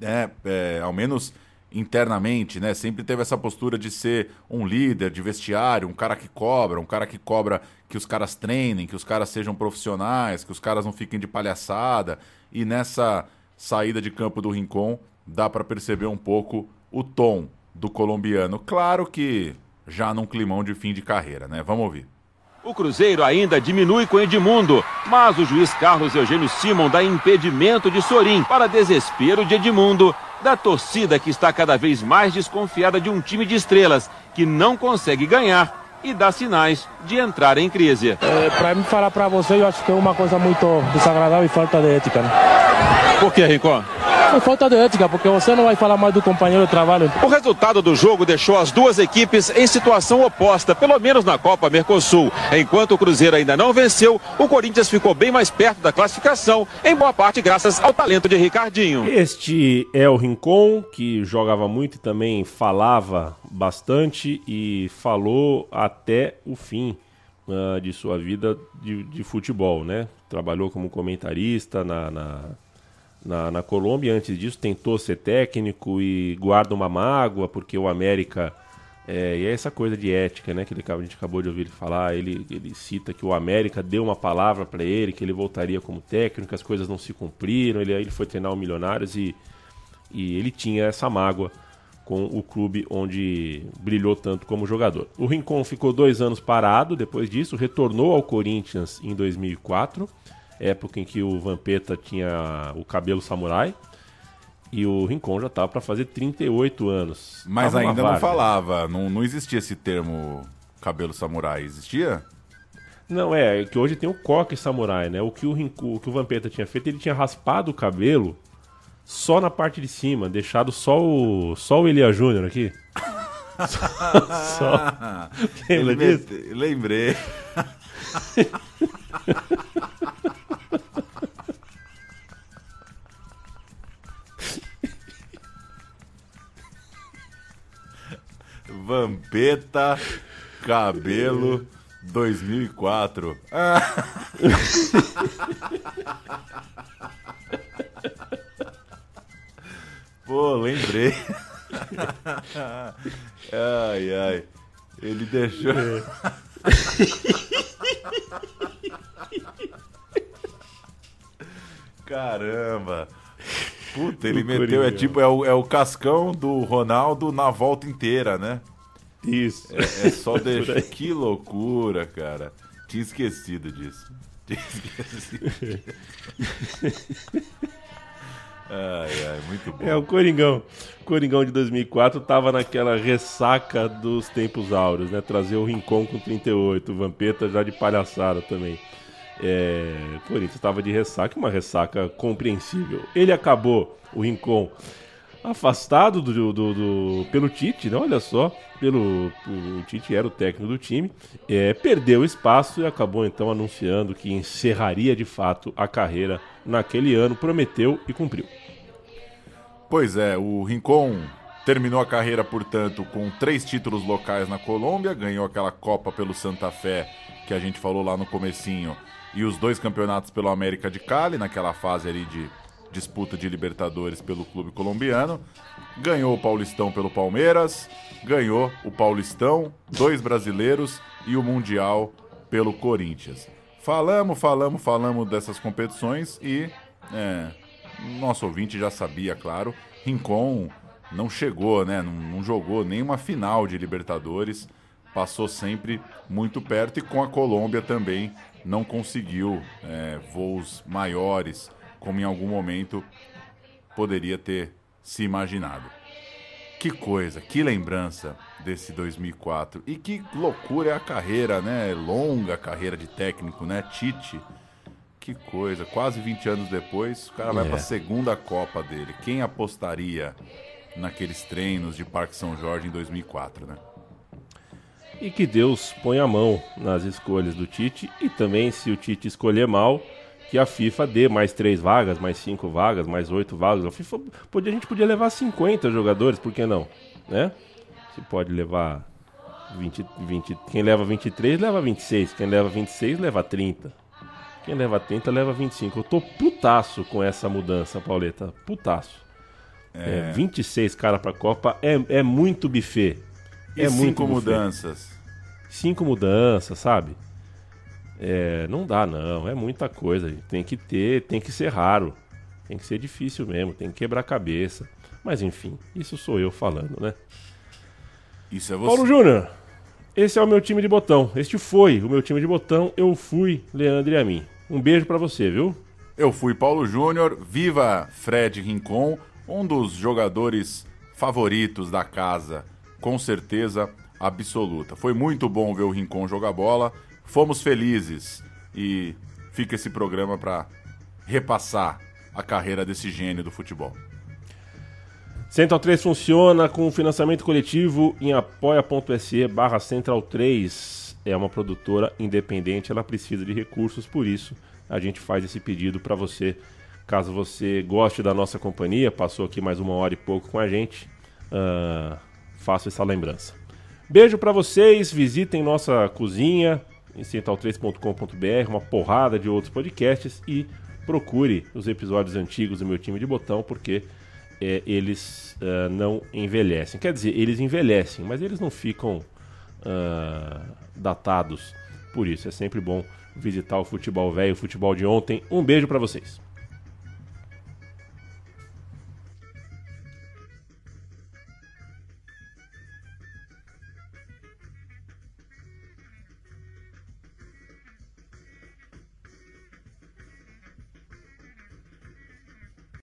é, é, ao menos internamente, né? Sempre teve essa postura de ser um líder de vestiário, um cara que cobra, um cara que cobra que os caras treinem, que os caras sejam profissionais, que os caras não fiquem de palhaçada. E nessa saída de campo do Rincon, dá para perceber um pouco o tom do colombiano. Claro que já num climão de fim de carreira, né? Vamos ouvir. O Cruzeiro ainda diminui com Edmundo, mas o juiz Carlos Eugênio Simon dá impedimento de Sorim para desespero de Edmundo, da torcida que está cada vez mais desconfiada de um time de estrelas que não consegue ganhar e dá sinais de entrar em crise. É, para mim falar para você, eu acho que é uma coisa muito desagradável e falta de ética. Né? Por que, Rincon? É falta de ética, porque você não vai falar mais do companheiro de trabalho. O resultado do jogo deixou as duas equipes em situação oposta, pelo menos na Copa Mercosul. Enquanto o Cruzeiro ainda não venceu, o Corinthians ficou bem mais perto da classificação, em boa parte graças ao talento de Ricardinho. Este é o Rincon, que jogava muito e também falava bastante e falou até o fim uh, de sua vida de, de, futebol, né? Trabalhou como comentarista na, na, na, na Colômbia, antes disso tentou ser técnico e guarda uma mágoa, porque o América... É, e é essa coisa de ética, né? Que ele, a gente acabou de ouvir ele falar. Ele, ele cita que o América deu uma palavra para ele, que ele voltaria como técnico, as coisas não se cumpriram. Ele, ele foi treinar o Milionários e, e ele tinha essa mágoa com o clube onde brilhou tanto como jogador. O Rincon ficou dois anos parado depois disso, retornou ao Corinthians em 2004, época em que o Vampeta tinha o cabelo samurai. E o Rincon já estava para fazer 38 anos. Mas Tava ainda não falava, não, não existia esse termo cabelo samurai, existia? Não, é que hoje tem o coque samurai, né? O que o, Rincon, o que o Vampeta tinha feito, ele tinha raspado o cabelo só na parte de cima, deixado só o só o Elia Júnior aqui. só, só. Lembra disso? Lembrei. Vampeta, cabelo, 2004. Ah. Pô, lembrei. ai, ai. Ele deixou. Caramba. Puta, ele meteu, é tipo, é o, é o cascão do Ronaldo na volta inteira, né? Isso. É, é só Por deixar. Que loucura, cara. Tinha esquecido disso. Tinha esquecido. ai, ai, muito bom. É, o Coringão. O Coringão de 2004 tava naquela ressaca dos tempos áureos, né? Trazer o Rincon com 38, o Vampeta já de palhaçada também. É, Corinthians estava de ressaca, uma ressaca compreensível. Ele acabou, o Rincon, afastado do, do- do- pelo Tite, né? Olha só, pelo o Tite era o técnico do time, é, perdeu espaço e acabou então anunciando que encerraria de fato a carreira naquele ano, prometeu e cumpriu. Pois é, o Rincon terminou a carreira, portanto, com três títulos locais na Colômbia, ganhou aquela Copa pelo Santa Fé, que a gente falou lá no comecinho, e os dois campeonatos pelo América de Cali, naquela fase ali de disputa de Libertadores pelo clube colombiano. Ganhou o Paulistão pelo Palmeiras, ganhou o Paulistão, dois brasileiros e o Mundial pelo Corinthians. Falamos, falamos, falamos dessas competições e é, nosso ouvinte já sabia, claro, Rincon não chegou, né? Não, não jogou nenhuma final de Libertadores, passou sempre muito perto e com a Colômbia também não conseguiu é, voos maiores, como em algum momento poderia ter se imaginado. Que coisa, que lembrança desse 2004. E que loucura é a carreira, né? Longa carreira de técnico, né? Tite. Que coisa, quase 20 anos depois, o cara vai É. para a segunda Copa dele. Quem apostaria naqueles treinos de Parque São Jorge em 2004, né? E que Deus ponha a mão nas escolhas do Tite e também, se o Tite escolher mal, que a FIFA dê mais três vagas, mais cinco vagas, mais oito vagas. A FIFA podia, a gente podia levar 50 jogadores, por que não? Né? Se pode levar 20, 20, quem leva 23 leva 26, quem leva 26 leva 30. Quem leva 30 leva 25. Eu tô putaço com essa mudança, Pauleta. Putaço. É, É. 26 cara pra Copa é, é muito buffet. E é muito cinco buffet. mudanças. Cinco mudanças, sabe? É, não dá não, é muita coisa. gente. Tem que ter, tem que ser raro. Tem que ser difícil mesmo, tem que quebrar a cabeça. Mas enfim, isso sou eu falando, né? Isso é você. Paulo Júnior, esse é o meu time de botão. Este foi o meu time de botão. Eu fui Leandro e a mim. Um beijo pra você, viu? Eu fui Paulo Júnior, viva Fred Rincon, um dos jogadores favoritos da casa, com certeza absoluta. Foi muito bom ver o Rincon jogar bola, fomos felizes e fica esse programa para repassar a carreira desse gênio do futebol. Central 3 funciona com financiamento coletivo em apoia.se barra Central 3. É uma produtora independente, ela precisa de recursos, por isso a gente faz esse pedido para você. Caso você goste da nossa companhia, passou aqui mais uma hora e pouco com a gente, faça essa lembrança. Beijo para vocês, visitem nossa cozinha em central3.com.br, uma porrada de outros podcasts e procure os episódios antigos do meu time de botão, porque é, eles ah, não envelhecem. Quer dizer, eles envelhecem, mas eles não ficam ah, datados por isso. É sempre bom visitar o futebol velho, o futebol de ontem. Um beijo para vocês.